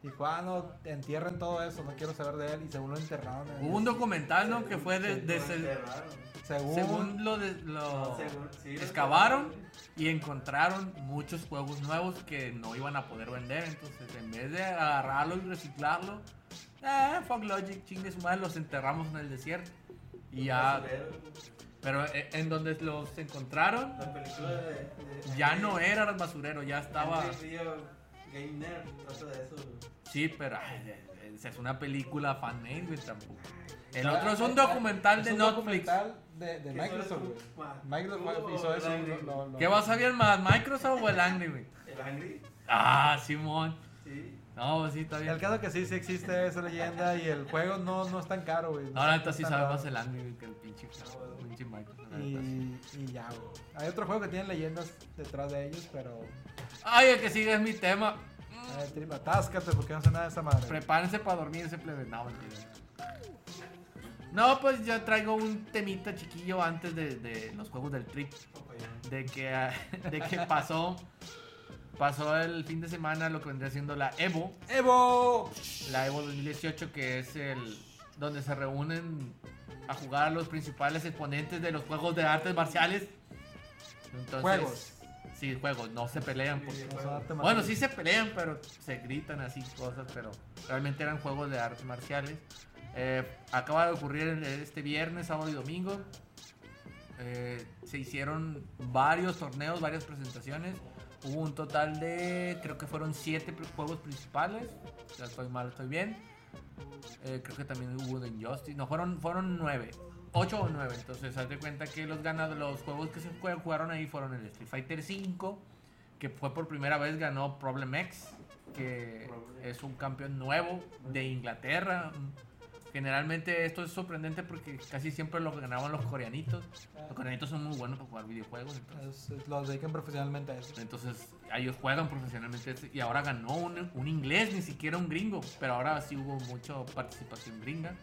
dijo, ah, no, entierren todo eso, no quiero saber de él y según lo enterraron. en- Hubo un documental, ¿no? Que fue de, Sí, de- lo se- enterraron. según, según lo, de, lo No, según- sí, lo excavaron y encontraron muchos juegos nuevos que no iban a poder vender. Entonces, en vez de agarrarlo y reciclarlo, eh, fuck Logic, chingue su madre, los enterramos en el desierto. Y ya, Basurero. pero eh, en donde los encontraron, La película de. de- ya no era el basurero, ya estaba. Henry Rio Game Nerd, trata de eso. Sí, pero ay, eh, es una película fan-made, güey, tampoco. El otro es un ah, documental es de un Netflix. documental de, Microsoft, güey. Microsoft hizo eso. Angry. ¿Qué vas a ver más, Microsoft o el Angry, güey? ¿El Angry? Ah, Simón. Sí. No, sí, está bien. El caso que sí, sí existe esa leyenda y el juego no, no es tan caro, güey. No, neta sí sabe más el güey, que el pinche, pinche Y, y ya, güey. Hay otro juego que tiene leyendas detrás de ellos, pero. Ay, el que sigue es mi tema. Eh, tri- atáscate porque no sé nada de esa madre. Prepárense para dormirse, plebe. No, mentira. No, pues yo traigo un temita chiquillo antes de, de los juegos del trick. De que, ah, de que pasó, pasó el fin de semana lo que vendría siendo la Evo. ¡Evo! La Evo 2018, que es el donde se reúnen a jugar los principales exponentes de los juegos de artes marciales. Entonces, Juegos. Sí, juegos, no se pelean. porque- bueno, sí se pelean, pero se gritan así cosas, pero realmente eran juegos de artes marciales. Eh, acaba de ocurrir este viernes, sábado y domingo. Eh, se hicieron varios torneos, varias presentaciones. Hubo un total de, creo que fueron siete juegos principales. Ya estoy mal, estoy bien. Eh, creo que también hubo de Injustice. No, fueron, fueron nueve. Ocho o nueve. Entonces, haz de cuenta que los ganadores, los juegos que se jugaron ahí fueron el Street Fighter V, que fue por primera vez ganó Problem X, que es un campeón nuevo de Inglaterra. Generalmente esto es sorprendente porque casi siempre lo ganaban los coreanitos. Los coreanitos son muy buenos para jugar videojuegos. Entonces, Es- es- los dedican profesionalmente a eso. entonces ellos juegan profesionalmente este- y ahora ganó un, un inglés, ni siquiera un gringo, pero ahora sí hubo mucha participación gringa.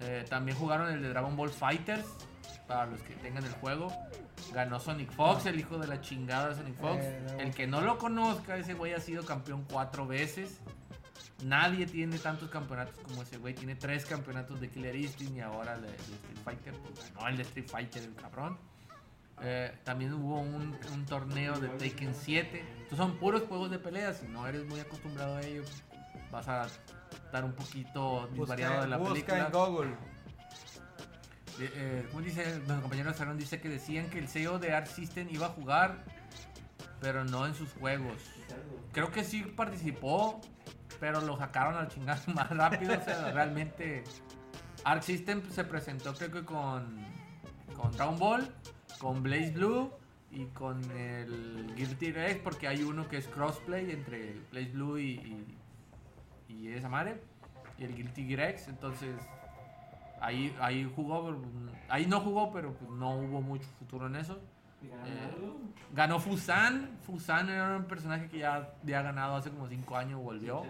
Eh, también jugaron el de Dragon Ball Fighters, para los que tengan el juego. Ganó Sonic Fox, el hijo de la chingada de Sonic Fox. Eh, el que no lo conozca, ese güey ha sido campeón cuatro veces. Nadie tiene tantos campeonatos como ese güey. Tiene tres campeonatos de Killer Instinct y ahora de, de Street Fighter. Pues ganó el de Street Fighter, el cabrón. Eh, también hubo un, un torneo de Taken 7. Estos son puros juegos de pelea. Si no eres muy acostumbrado a ello, vas a estar un poquito disvariado de la película. en Google. Eh, eh, ¿Cómo dice? Nuestro compañero Sarón dice que decían que el CEO de Art System iba a jugar, pero no en sus juegos. Creo que sí participó, pero lo sacaron al chingazo más rápido. O sea, realmente Arc System se presentó creo que con, con Dragon Ball, con Blaze Blue y con el Guilty Gear X, porque hay uno que es crossplay entre Blaze Blue y, y, y esa madre, y el Guilty Gear. Entonces ahí, ahí jugó, ahí no jugó, pero pues, no hubo mucho futuro en eso. Eh, ganó Fusan. Fusan era un personaje que ya había ganado hace como 5 años, volvió.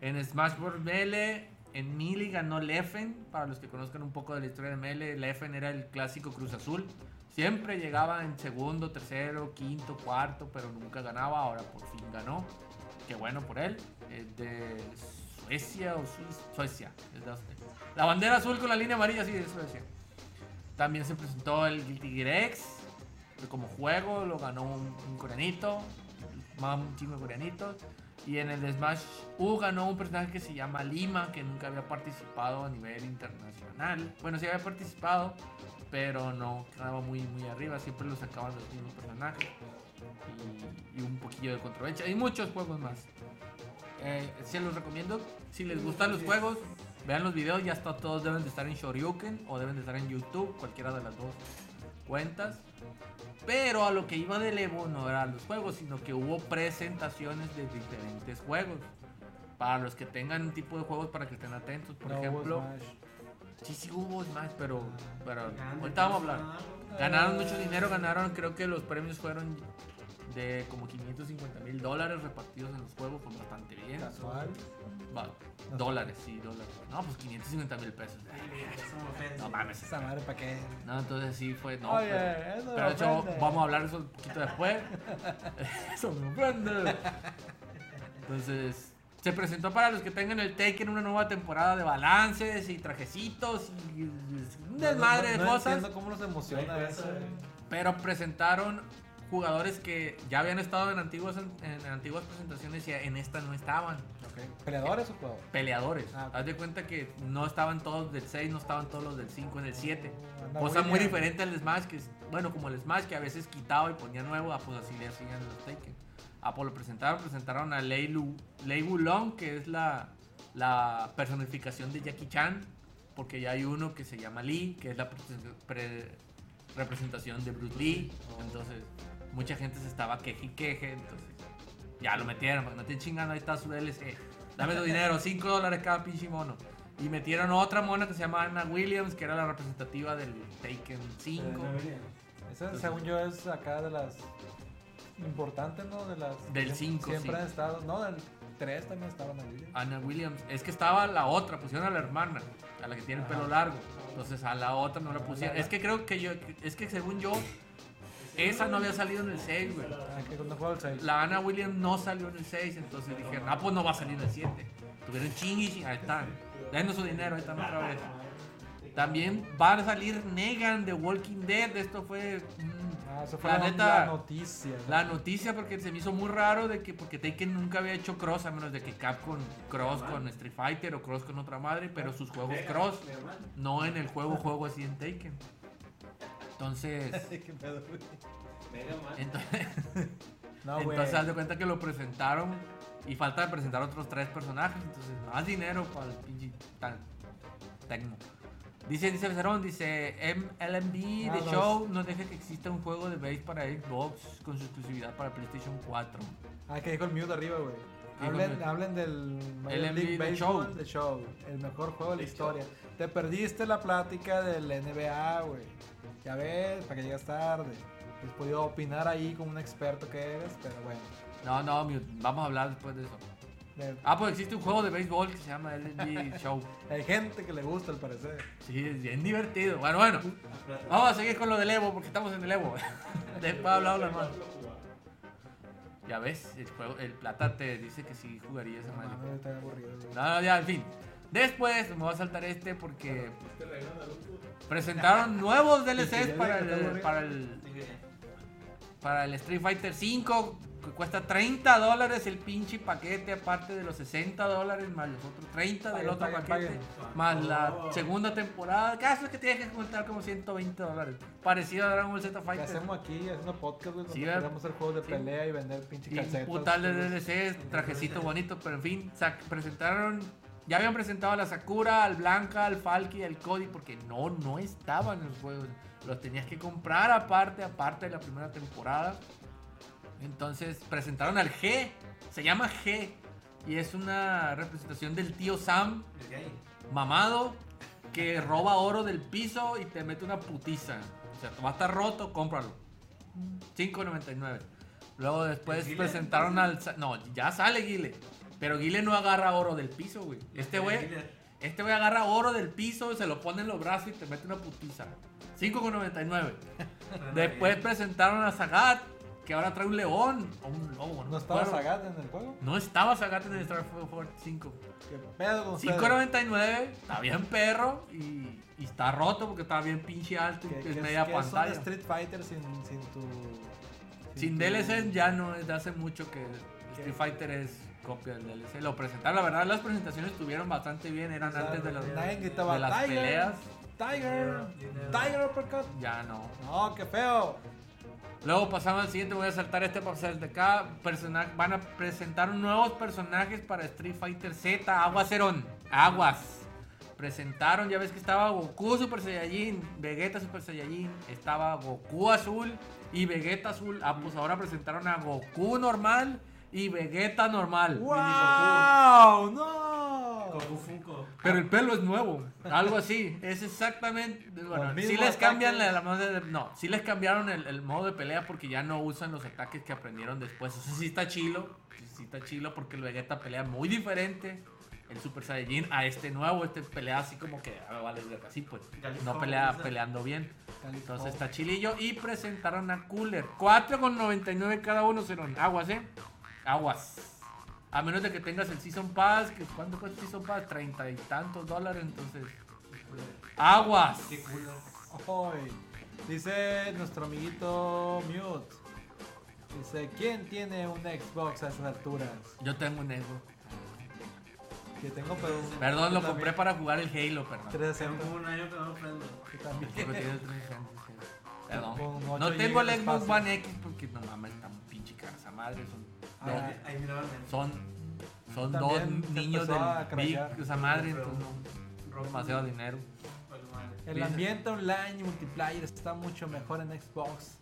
En Smash Bros. Melee, en Melee ganó Leffen. Para los que conozcan un poco de la historia de Melee, Leffen era el clásico Cruz Azul. Siempre llegaba en segundo, tercero, quinto, cuarto, pero nunca ganaba. Ahora por fin ganó. Qué bueno por él. Es de Suecia o. Suecia. La bandera azul con la línea amarilla, sí, de Suecia. También se presentó el Guilty Gear como juego, lo ganó un, un coreanito, más un chingo de coreanitos. Y en el Smash U ganó un personaje que se llama Lima, que nunca había participado a nivel internacional. Bueno, sí había participado, pero no quedaba muy, muy arriba, siempre lo sacaban los mismos personajes. Y, y un poquillo de controversia. Y muchos juegos más. Eh, se los recomiendo. Si les gustan los juegos, vean los videos. Ya está, todos deben de estar en Shoryuken o deben de estar en YouTube, cualquiera de las dos cuentas. Pero a lo que iba del Evo no eran los juegos, sino que hubo presentaciones de diferentes juegos. Para los que tengan un tipo de juegos para que estén atentos. Por No ejemplo, Smash. sí, sí hubo Smash, pero, pero ahorita vamos a hablar. Ganaron mucho dinero, ganaron, creo que los premios fueron de como 550 mil dólares repartidos en los juegos, pues bastante bien. Casual. Va, dólares, sí, dólares. No, pues 550 mil pesos. No mames. Esa madre, ¿para qué? No, entonces sí fue, no. Oye, pero- eso pero de hecho, ofende. vamos a hablar de eso un poquito después. eso me ofende. Entonces, se presentó para los que tengan el Taken una nueva temporada de balances y trajecitos y un desmadre de no, no cosas. entiendo cómo los emociona eso. Pero presentaron jugadores que ya habían estado en antiguas, en, en antiguas presentaciones y en esta no estaban. ¿Peleadores o jugadores? Peleadores. Ah. Haz de cuenta que no estaban todos del 6, no estaban todos los del 5 en el 7. Anda Cosa muy bien. diferente al Smash, que es, bueno, como el Smash, que a veces quitaba y ponía nuevo, ah, pues así le hacían los Taken. Ah, pues lo presentaron, presentaron a Lei, Lu, Lei Wulong, que es la, la personificación de Jackie Chan, porque ya hay uno que se llama Lee, que es la pre- pre- representación de Bruce Lee. Entonces, mucha gente se estaba queje y queje, entonces Ya lo metieron, porque no estén chingando, ahí está su DLC. Dame tu dinero, 5 dólares cada pinche mono. Y metieron otra mona que se llama Anna Williams, que era la representativa del Taken 5. Esa, según yo, es acá de las importantes, ¿no? De las. Del que cinco, Siempre sí. han estado. No, del 3 también estaban ahí. Anna Williams. Es que estaba la otra, pusieron a la hermana, a la que tiene el pelo largo. Entonces a la otra no la pusieron. Es que creo que yo, es que según yo, esa no había salido en el 6, güey. Ah, que cuando juego el 6. La Anna Williams no salió en el 6, entonces dijeron, ah, pues no va a salir en el 7. Tuvieron chingui, ahí están. Denos su dinero, ahí están otra vez. También va a salir Negan de Walking Dead. Esto fue mm, Ah, eso fue la la, neta, la noticia. ¿no? la noticia porque se me hizo muy raro de que porque Taken nunca había hecho cross a menos de que Capcom cross con Street Fighter o cross con otra madre, pero sus juegos cross, no en el juego juego así en Taken. Entonces, ¿Qué pedo, güey? entonces, No, güey. entonces haz de cuenta que lo presentaron y falta de presentar otros tres personajes, entonces más dinero para el pinche tan tecno. Dice, dice Becerón, dice MLMB Ah, de no, Show no deja que exista un juego de base para Xbox con su exclusividad para PlayStation 4. Ah, que dijo el mute arriba, güey. Hablen, mute. hablen del Major LMB League Baseball Show. de Show. El mejor juego de la historia. Te perdiste la plática del NBA, güey. Ya ves, para que llegas tarde. Has podido opinar ahí como un experto que eres, pero bueno. No, no, mute, vamos a hablar después de eso. De- Ah, pues existe un juego de béisbol que se llama LMB Show. Hay gente que le gusta, al parecer. Sí, es bien divertido. Bueno, bueno, vamos a seguir con lo del Evo porque estamos en el Evo. Después hablamos más. Ya ves, el, juego, el plata te dice que sí jugaría esa madre. No. No, no, ya, en fin. Después me voy a saltar este porque presentaron nuevos DLCs para el, para el, para el Street Fighter 5 que cuesta 30 dólares el pinche paquete aparte de los 60 dólares más los otros 30 del otro paquete más la segunda temporada caso es que tienes que contar como 120 dólares parecido a Dragon Ball Z ¿Qué Fighter hacemos aquí? Haciendo podcast, güey. Sí, queremos hacer juegos de Sí. pelea y vender pinche y calcetas. güey. DLCs, trajecito bonito, pero en fin, presentaron, ya habían presentado a la Sakura, al Blanca, al Falky, al Cody, porque no, no estaban en los juegos, los tenías que comprar aparte, aparte de la primera temporada. Entonces presentaron al G, se llama G, y es una representación del tío Sam, mamado, que roba oro del piso y te mete una putiza. O sea, va a estar roto, cómpralo. 5.99. Luego después presentaron al... No, ya sale Guile. Pero Guile no agarra oro del piso, güey. Este güey... Este güey agarra oro del piso, se lo pone en los brazos y te mete una putiza. 5.99. Después presentaron a Zagat, que ahora trae un león o un lobo. ¿No estaba recuerdo. Sagat en el juego? No estaba Zagat en el Star Fox 5. ¿Qué pedo con ustedes? 5.99, está bien perro y, y está roto porque está bien pinche alto y ¿Qué- es qué media pantalla. Street Fighter sin, sin tu. Sin tu- DLC ya no es de hace mucho que Street Fighter es copia del DLC. Lo presentaron, la verdad las presentaciones estuvieron bastante bien, eran antes de, los- de las Tiger, peleas. Tiger, Tiger Uppercut. Ya no. No, qué feo. Luego pasamos al siguiente, voy a saltar este para pasar de acá. Persona- van a presentar nuevos personajes para Street Fighter Z, Aguacerón, Aguas. Presentaron, ya ves que estaba Goku Super Saiyajin, Vegeta Super Saiyajin, estaba Goku Azul y Vegeta Azul. Ah, pues ahora presentaron a Goku normal y Vegeta normal. ¡Wow! ¡No! Goku Funko. Pero el pelo es nuevo, algo así. Es exactamente. Bueno, Los sí les cambian la, No, sí les cambiaron el, el modo de pelea porque ya no usan los ataques que aprendieron después. Eso sí está chilo. sí, está chilo porque el Vegeta pelea muy diferente. El Super Saiyajin a este nuevo, este pelea así como que ah, vale verga, así pues. No pelea peleando bien. Entonces está chilillo. Y presentaron a Cooler. 4,99 cada uno serán. Aguas, eh. Aguas. A menos de que tengas el Season Pass. Que ¿Cuánto cuesta el Season Pass? Treinta y tantos dólares. Entonces. Aguas. Qué culo. Hoy. Dice nuestro amiguito Mute. Dice, ¿quién tiene un Xbox a esas alturas? Yo tengo un Xbox. Que tengo, pero... Perdón, lo compré para jugar el Halo, perdón. 360. Tengo un año que no prendo. Yo también. Porque tiene 360, sí. Perdón. No tengo el Xbox. One X porque no mames, un pinche cara esa madre. Son, Ah, dos- Ahí- Ahí miraban el son, son También dos se niños del Big, crashear. esa madre. Entonces, no, demasiado dinero. El ambiente online y multiplayer está mucho mejor en Xbox.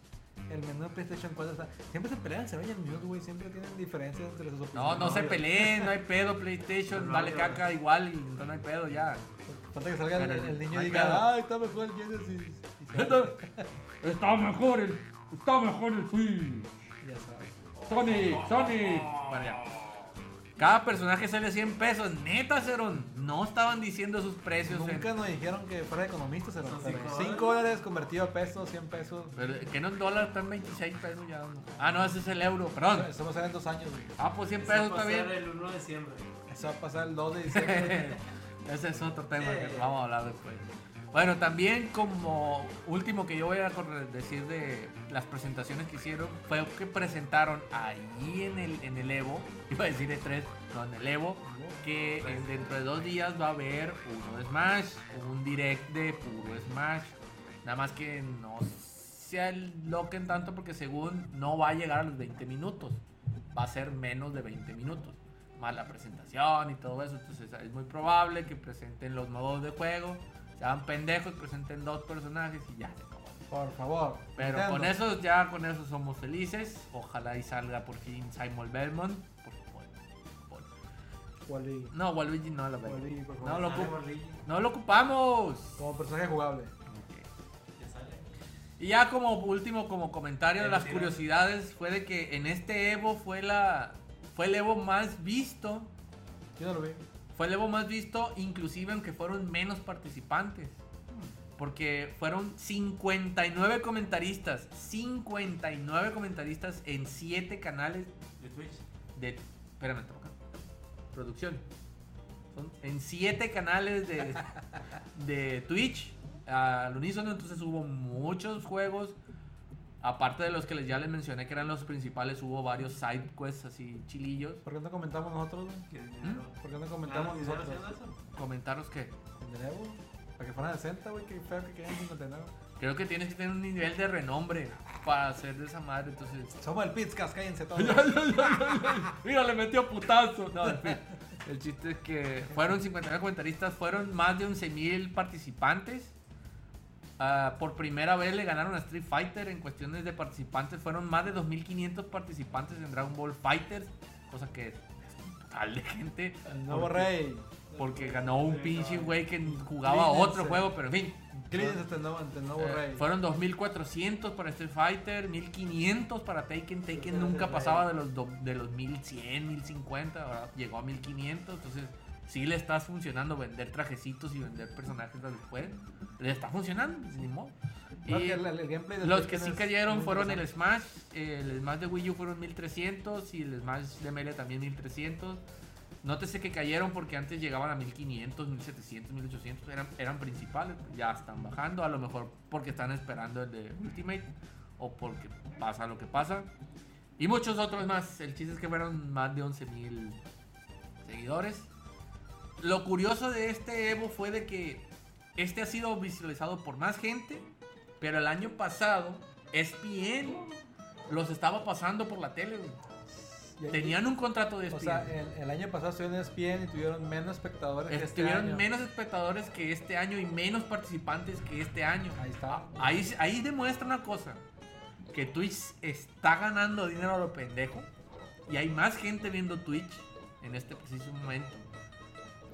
el menú de PlayStation 4 está. Siempre se pelean, se ven en news, güey. Siempre tienen diferencias entre sus No, opiniones. no se yo- peleen, no hay pedo, PlayStation, No, vale caca igual y no hay pedo ya. Falta que salga el, niño y no diga, pedo. ah, está mejor el Genesis. Y se- Está mejor el, está mejor el Switch. Sonic, Sonic. Bueno, ya. Cada personaje sale 100 pesos. Neta, Cerón. No estaban diciendo sus precios. en- Nunca nos dijeron que fuera economista, Son cinco 5 dólares. dólares convertido a pesos, 100 pesos. Pero que no en dólar están 26 pesos ya. ¿no? Ah, no, ese es el euro, perdón. Eso va a ser en dos años, güey. Ah, pues 100 Eso pesos va a está ser bien. el 1 de diciembre. Eso va a pasar el 2 de diciembre. Ese es otro tema que vamos a hablar después. Bueno, también como último que yo voy a decir de las presentaciones que hicieron fue que presentaron ahí en el, en el Evo, iba a decir E3, no, en el Evo, que en- dentro de dos días va a haber uno de Smash, un direct de puro Smash. Nada más que no se aloquen tanto porque según no va a llegar a los 20 minutos, va a ser menos de 20 minutos. Más la presentación y todo eso, entonces es muy probable que presenten los modos de juego, se hagan pendejos, presenten dos personajes y ya. Por favor. Pero Nintendo. con eso, ya con eso somos felices. Ojalá y salga por fin Simon Belmont. Por favor. Por favor. Wally, No, Waluigi no por favor. No lo, ocup- no lo ocupamos. Como personaje jugable. Y ya como último, como comentario de las curiosidades, fue de que en este Evo fue la fue el Evo más visto. Yo no lo vi. Fue el Evo más visto, inclusive aunque fueron menos participantes. Porque fueron 59 comentaristas. 59 comentaristas en 7 canales De Twitch. de. Espérame, toca. Producción. Son en 7 canales de, de Twitch al unísono. Entonces hubo muchos juegos. Aparte de los que les, ya les mencioné que eran los principales, hubo varios side quests así chilillos. ¿Por qué no comentamos nosotros, ¿Mm? ¿Por qué no Ah, comentamos ¿dinero nosotros? Comentaros que ¿En de nuevo? Para que fueran 60, güey, qué feo que queden 59. creo que tienes que tener un nivel de renombre para hacer de esa madre. Entonces, Somos el Pizcas, cállense todos. Mira, le metió putazo. No, en fin. El chiste es que fueron 59 comentaristas, fueron más de 11.000 participantes. Ah, por primera vez le ganaron a Street Fighter en cuestiones de participantes. Fueron más de 2.500 participantes en Dragon Ball Fighters, cosa que es un total de gente. El nuevo rey. Porque ganó un pinche güey que jugaba Cleanse. otro juego, pero en fin. Nuevo, ante el nuevo Eh, fueron 2.400 para Street Fighter, 1.500 para Taken. Taken nunca pasaba de los, do- de los 1.100, 1.050, ahora llegó a 1.500. Entonces, sí le está funcionando vender trajecitos y vender personajes después. Le está funcionando, ni modo. No, Y que el, el los que sí cayeron fueron el. Smash. eh, el Smash de Wii U fueron 1300 y el Smash de Melee también 1300. Nótese que cayeron porque antes llegaban a 1500, 1700, 1800. Eran, eran principales. Ya están bajando. A lo mejor porque están esperando el de Ultimate. O porque pasa lo que pasa. Y muchos otros más. El chiste es que fueron más de 11.000 seguidores. Lo curioso de este Evo fue de que este ha sido visualizado por más gente. Pero el año pasado, ESPN los estaba pasando por la tele. güey. Y- Tenían un contrato de E O ESPN. sea, el, el año pasado estuvieron en ESPN y tuvieron menos espectadores que este Tuvieron año. menos espectadores que este año y menos participantes que este año. Ahí está. Ahí, ahí demuestra una cosa. Que Twitch está ganando dinero a lo pendejo. Y hay más gente viendo Twitch en este preciso momento.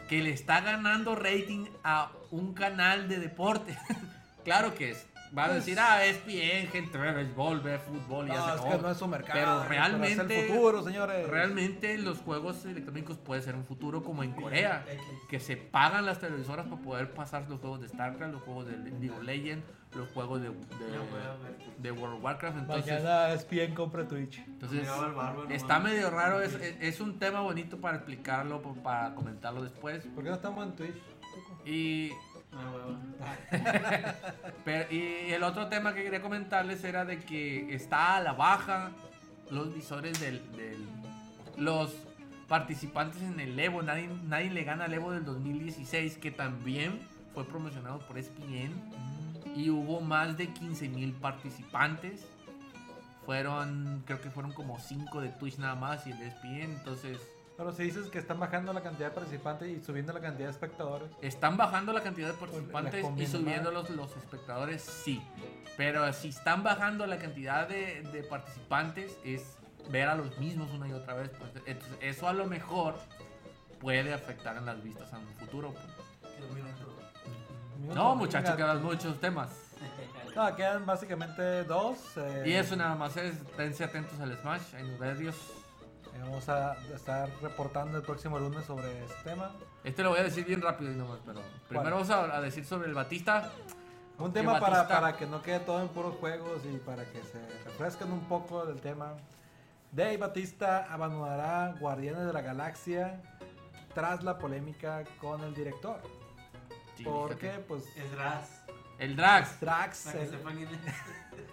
Que le está ganando rating a un canal de deporte. claro que es. Va a decir, ah, ESPN, gente ve béisbol, ve fútbol y No, se es acabó". que no es su mercado. Pero es realmente- el futuro, señores. Realmente los juegos electrónicos pueden ser un futuro como en Corea. Que se pagan las televisoras para poder pasar los juegos de StarCraft, los juegos de League of Legends, los juegos de, de, de World of Warcraft. Entonces, Mañana ESPN compra Twitch. entonces está medio raro. Es, es- es un tema bonito para explicarlo, para comentarlo después. ¿Por qué no estamos en Twitch? Y, Ah, huevo. pero- y el otro tema que quería comentarles era de que está a la baja los visores del, los participantes en el Evo. Nadie, nadie le gana al Evo del 2016, que también fue promocionado por ESPN. Y hubo más de 15 mil participantes. Fueron, creo que fueron como 5 de Twitch nada más y el ESPN. Entonces, Pero si dices que están bajando la cantidad de participantes y subiendo la cantidad de espectadores. Están bajando la cantidad de participantes y subiendo los, los espectadores, sí. Pero si están bajando la cantidad de, de participantes, es ver a los mismos una y otra vez. pues, entonces, eso a lo mejor puede afectar en las vistas en un futuro. pues. No, muchachos, quedan muchos temas. No, quedan básicamente dos. eh, Y eso nada más es, esténse atentos al Smash, en los medios. Vamos a estar reportando el próximo lunes sobre este tema. Este lo voy a decir bien rápido y nomás, pero primero vamos a, a decir sobre el Batista. Un tema para, Batista- para que no quede todo en puros juegos y para que se refresquen un poco del tema. Dave Batista abandonará Guardianes de la Galaxia tras la polémica con el director. Sí, Porque, fíjate. pues, Es Raz. El Drax. Drax, el,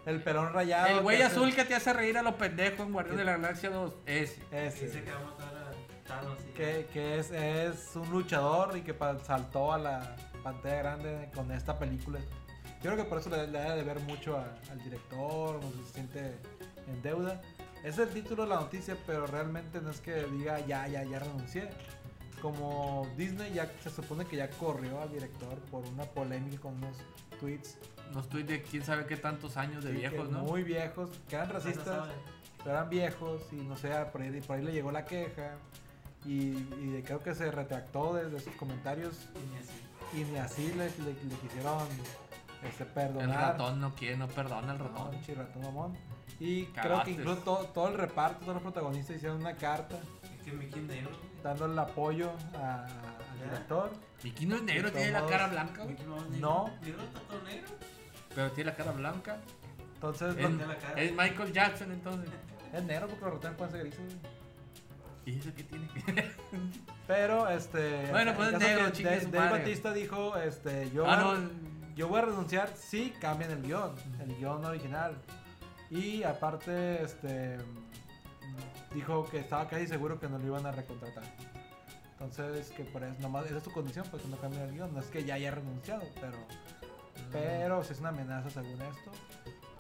el pelón rayado. El güey hace- azul que te hace reír a los pendejos en Guardián de la Galaxia 2. Ese. ese. Dice que va a matar a Thanos. y- que, que es, es un luchador y que saltó a la pantalla grande con esta película. Yo creo que por eso le, le de ver mucho a- al director, no se siente en deuda. Es el título de la noticia, pero realmente no es que diga ya, ya, ya renuncié. Como Disney ya se supone que ya corrió al director por una polémica con unos tweets Unos tweets de quién sabe qué tantos años de sí, viejos, ¿no? muy viejos, que eran No racistas, pero eran viejos y no sé, por ahí, por ahí le llegó la queja y, y creo que se retractó de, de sus comentarios Y ni así. y ni así le, le- le quisieron este, El perdonar. ratón no quiere, no perdona No, ratón. ratón mamón. Y creo que incluso todo, todo el reparto, todos los protagonistas hicieron una carta Es que Mickey Dándole el apoyo a- al director. Mickey no es negro, tiene la cara blanca, güey. No. Negro, está todo negro. Pero tiene la cara blanca. Entonces, Es, no- de la cara. es Michael Jackson entonces. es negro porque ratones pueden ser grises. güey. ¿Y eso qué tiene? Pero, este. Bueno, pues es negro, Dave- madre. Batista dijo: este, yo, ah, voy a- no. yo voy a renunciar si cambian el guion, el guion original. Y aparte, este. Dijo que estaba casi seguro que no lo iban a recontratar. Entonces, que por eso, nomás, esa es su condición, pues que no cambien el guion. No es que ya haya renunciado, pero. Pero sí es una amenaza según esto.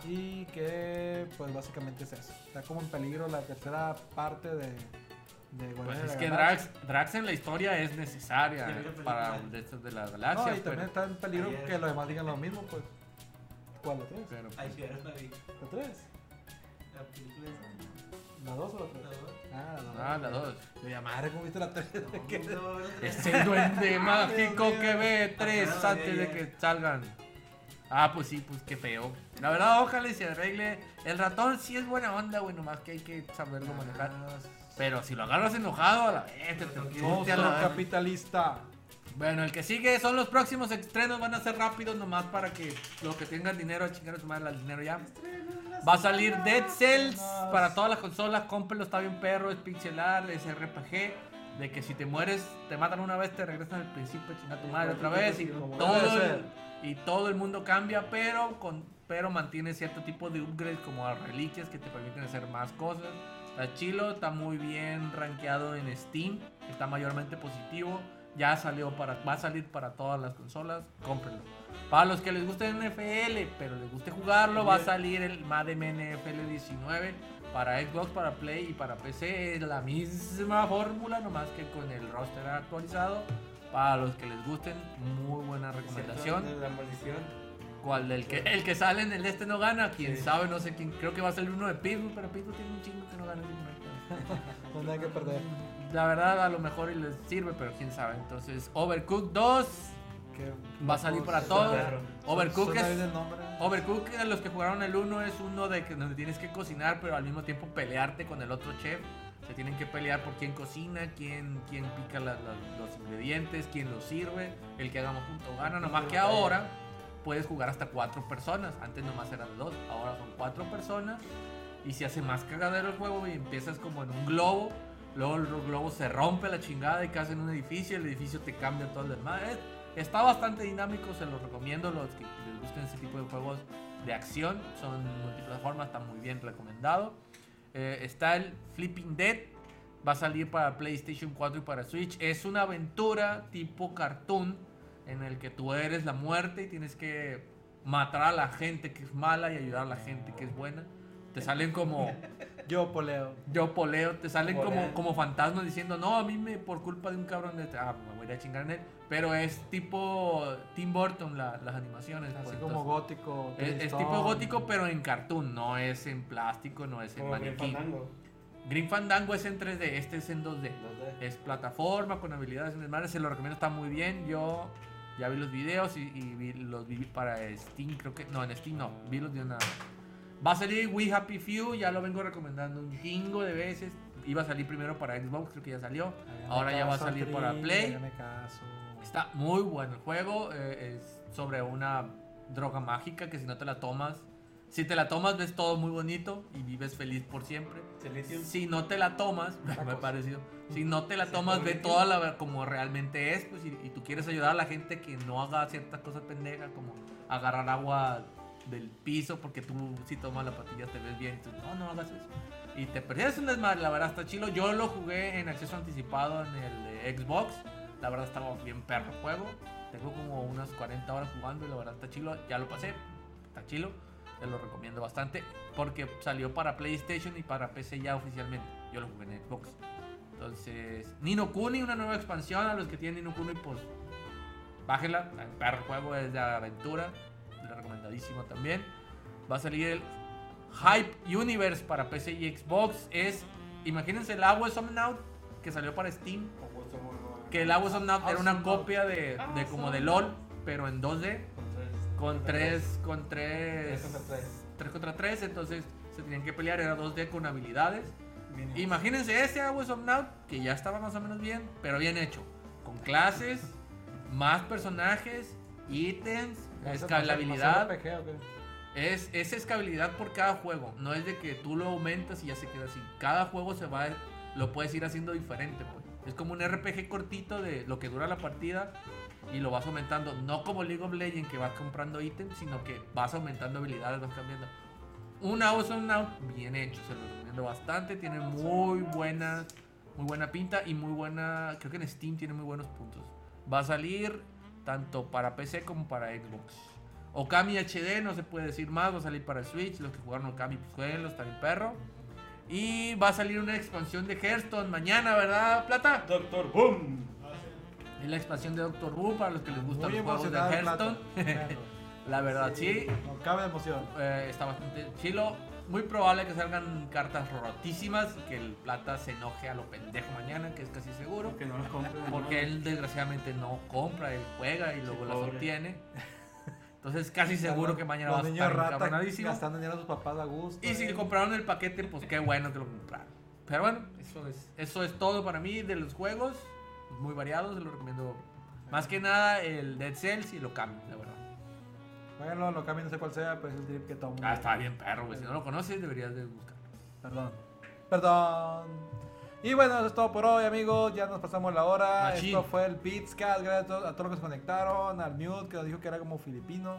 Y que, pues básicamente es eso. Está como en peligro la tercera parte de. de Pues de es la que. Drax, Drax en la historia es necesaria la película. para de, estos de la galaxia. No, y pero, también está en peligro Ayer- que los demás digan lo mismo, pues. ¿Cuál? ¿La 3? pero, Ay, sí, ahora la vi. ¿La 3? La película esa. ¿La 2 o la 3? La dos. Ah, la 2. Ah, la dos. Yo ya madre, ¿cómo viste la 3? No, no, no, Es el duende mágico Dios que ve tres Ajá, antes ya, de que salgan. Ah, pues sí, pues qué feo. La verdad, ojalá y se arregle. El ratón sí es buena onda, güey, nomás que hay que saberlo manejar. Pero si lo agarras enojado, a la vez te, a capitalista. Bueno, el que sigue son los próximos estrenos, van a ser rápidos nomás para que los que tengan dinero a chingar a su madre el dinero ya. Va a salir Dead Cells para todas las consolas, cómprenlo, está bien perro, es pixelar, es RPG. De que si te mueres, te matan una vez, te regresan al principio, chinga tu madre otra vez y todo, el, y todo el mundo cambia, pero con pero mantiene cierto tipo de upgrades como reliquias que te permiten hacer más cosas. Está chilo, está muy bien rankeado en Steam, está mayormente positivo. Ya salió para, va a salir para todas las consolas, cómprenlo. Para los que les guste NFL, pero les guste jugarlo, va a salir el Madden NFL 19 para Xbox, para Play y para PC. Es la misma fórmula, nomás que con el roster actualizado. Para los que les gusten, muy buena recomendación. La maldición. ¿Cuál? El que, el que sale en el este no gana, quién Sí. sabe, no sé quién. Creo que va a salir uno de Pittsburgh, pero Pittsburgh tiene un chingo que no gana. No hay nada que perder. La verdad, a lo mejor y les sirve, pero quién sabe. Entonces, Overcooked 2 Que- va a salir para todos. bien es. a los que jugaron el 1 es uno de que donde tienes que cocinar, pero al mismo tiempo pelearte con el otro chef. Se tienen que pelear por quién cocina, quién, quién pica la- la- los ingredientes, quién los sirve. El que hagamos junto gana. Nomás que ahora puedes jugar hasta cuatro personas. Antes nomás eran dos, ahora son cuatro personas. Y se hace más cagadero el juego y empiezas como en un globo. Luego el globo se rompe la chingada y caes en un edificio. El edificio te cambia todo el demás. Es- Está bastante dinámico, se los recomiendo. Los que les gusten ese tipo de juegos de acción son multiplataformas, está muy bien recomendado. Eh, está el Flipping Dead, va a salir para PlayStation 4 y para Switch. Es una aventura tipo cartoon en el que tú eres la muerte y tienes que matar a la gente que es mala y ayudar a la gente que es buena. Te salen como Yo poleo. Yo poleo, te salen como, como fantasmas diciendo, no, a mí me por culpa de un cabrón de ah, me voy a chingar en él. Pero es tipo Tim Burton la- las animaciones. Así pues, como entonces, gótico. es, tipo gótico, pero en cartoon, no es en plástico, no es en Como Green maniquí. Fandango. Green Fandango es en 3D, este es en 2D. 2D. Es plataforma con habilidades en madre, se lo recomiendo, está muy bien. Yo ya vi los videos y, y vi- los vi para Steam, creo que. No, en Steam no, vi los de una. Va a salir We Happy Few, ya lo vengo recomendando un chingo de veces. Iba a salir primero para Xbox, creo que ya salió. Háganme Ahora ya va a salir para Play. caso. Está muy bueno el juego. eh, es sobre una droga mágica que si no te la tomas, si te la tomas ves todo muy bonito y vives feliz por siempre. Si no te la tomas, me ha parecido. Si no te la tomas, ve toda la como realmente es, pues, y, y tú quieres ayudar a la gente que no haga ciertas cosas pendejas, como agarrar agua del piso, porque tú si tomas la pastilla te ves bien, tú, no, no hagas eso. Y te perdías un desmadre, la verdad está chilo. Yo lo jugué en acceso anticipado en el de Xbox, la verdad estaba bien perro juego. Tengo como unas 40 horas jugando y la verdad está chilo. Ya lo pasé, está chilo. Te lo recomiendo bastante porque salió para PlayStation y para PC ya oficialmente. Yo lo jugué en Xbox. Entonces, Nino Kuni, una nueva expansión a los que tienen Nino Kuni, pues bájela. El perro juego es de aventura, recomendadísimo también. Va a salir el Hype Universe para PC y Xbox. Es, imagínense el Agua Somnout que salió para Steam. Que el Agua Somnout era una copia de, de como de LOL, pero en 2D con tres con tres Tres contra tres. 3 contra 3 entonces se tenían que pelear era 2D con habilidades Mínimo. imagínense ese Aguas of Now que ya estaba más o menos bien pero bien hecho con clases más personajes ítems escalabilidad es, es escalabilidad por cada juego no es de que tú lo aumentas y ya se queda así cada juego se va lo puedes ir haciendo diferente pues. es como un RPG cortito de lo que dura la partida y lo vas aumentando. No como League of Legends que vas comprando ítems, sino que vas aumentando habilidades, vas cambiando. Un Awesome Now bien hecho, se lo recomiendo bastante. Tiene muy buena, muy buena pinta y muy buena. Creo que en Steam tiene muy buenos puntos. Va a salir tanto para PC como para Xbox. Okami HD, no se puede decir más, va a salir para Switch. Los que jugaron Okami, pues jueguenlo, está bien perro. Y va a salir una expansión de Hearthstone mañana, ¿verdad, Plata? Doctor Boom. Es la expansión de Doctor Who para los que les gustan Muy los juegos de Hearthstone. Claro. la verdad, sí. No cabe de emoción. eh, está bastante chilo. Muy probable que salgan cartas rotísimas y que el plata se enoje a lo pendejo mañana, que es casi seguro. Porque no los compren. Porque él desgraciadamente no compra, él juega y luego Sí, las obtiene. Entonces casi seguro que mañana va a estar encabronadísimo. gastando dinero a sus papás a gusto. Y si eh. compraron el paquete, pues qué bueno que lo compraron. Pero bueno, eso es, eso es todo para mí de los juegos. Muy variados, se lo recomiendo. Más que nada el Dead Cells y lo cambio, la verdad. Bueno, lo cambio, no sé cuál sea, pero es el trip que mundo- Ah, está bien perro, güey. Si no lo conoces, deberías de buscarlo. Perdón. Perdón. Y bueno, eso es todo por hoy, amigos. Ya nos pasamos la hora. Machín. Esto fue el Beatscast. Gracias a todos, a todos los que se conectaron. Al Mute, que nos dijo que era como filipino.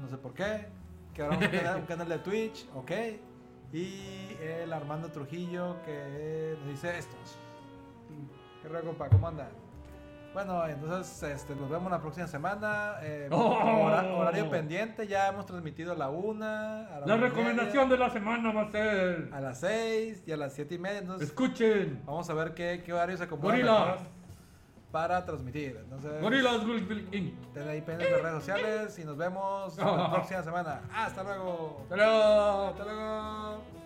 No sé por qué. Que ahora un canal, un canal de Twitch. Ok. Y el Armando Trujillo, que nos dice estos. ¿Qué rollo, compa? ¿Cómo andan? Bueno, entonces este, nos vemos la próxima semana. Eh, Oh. hora- horario pendiente. Ya hemos transmitido a la una. A la, recomendación media, de la semana va a ser. A las 6 y a las 7 y media. Entonces, Escuchen. Vamos a ver qué, qué horario se acomoda Gorilas. para transmitir. Entonces, Gorilas Inc. estén ahí pendientes de redes sociales y nos vemos la próxima semana. Hasta luego. Hasta luego. Hasta luego.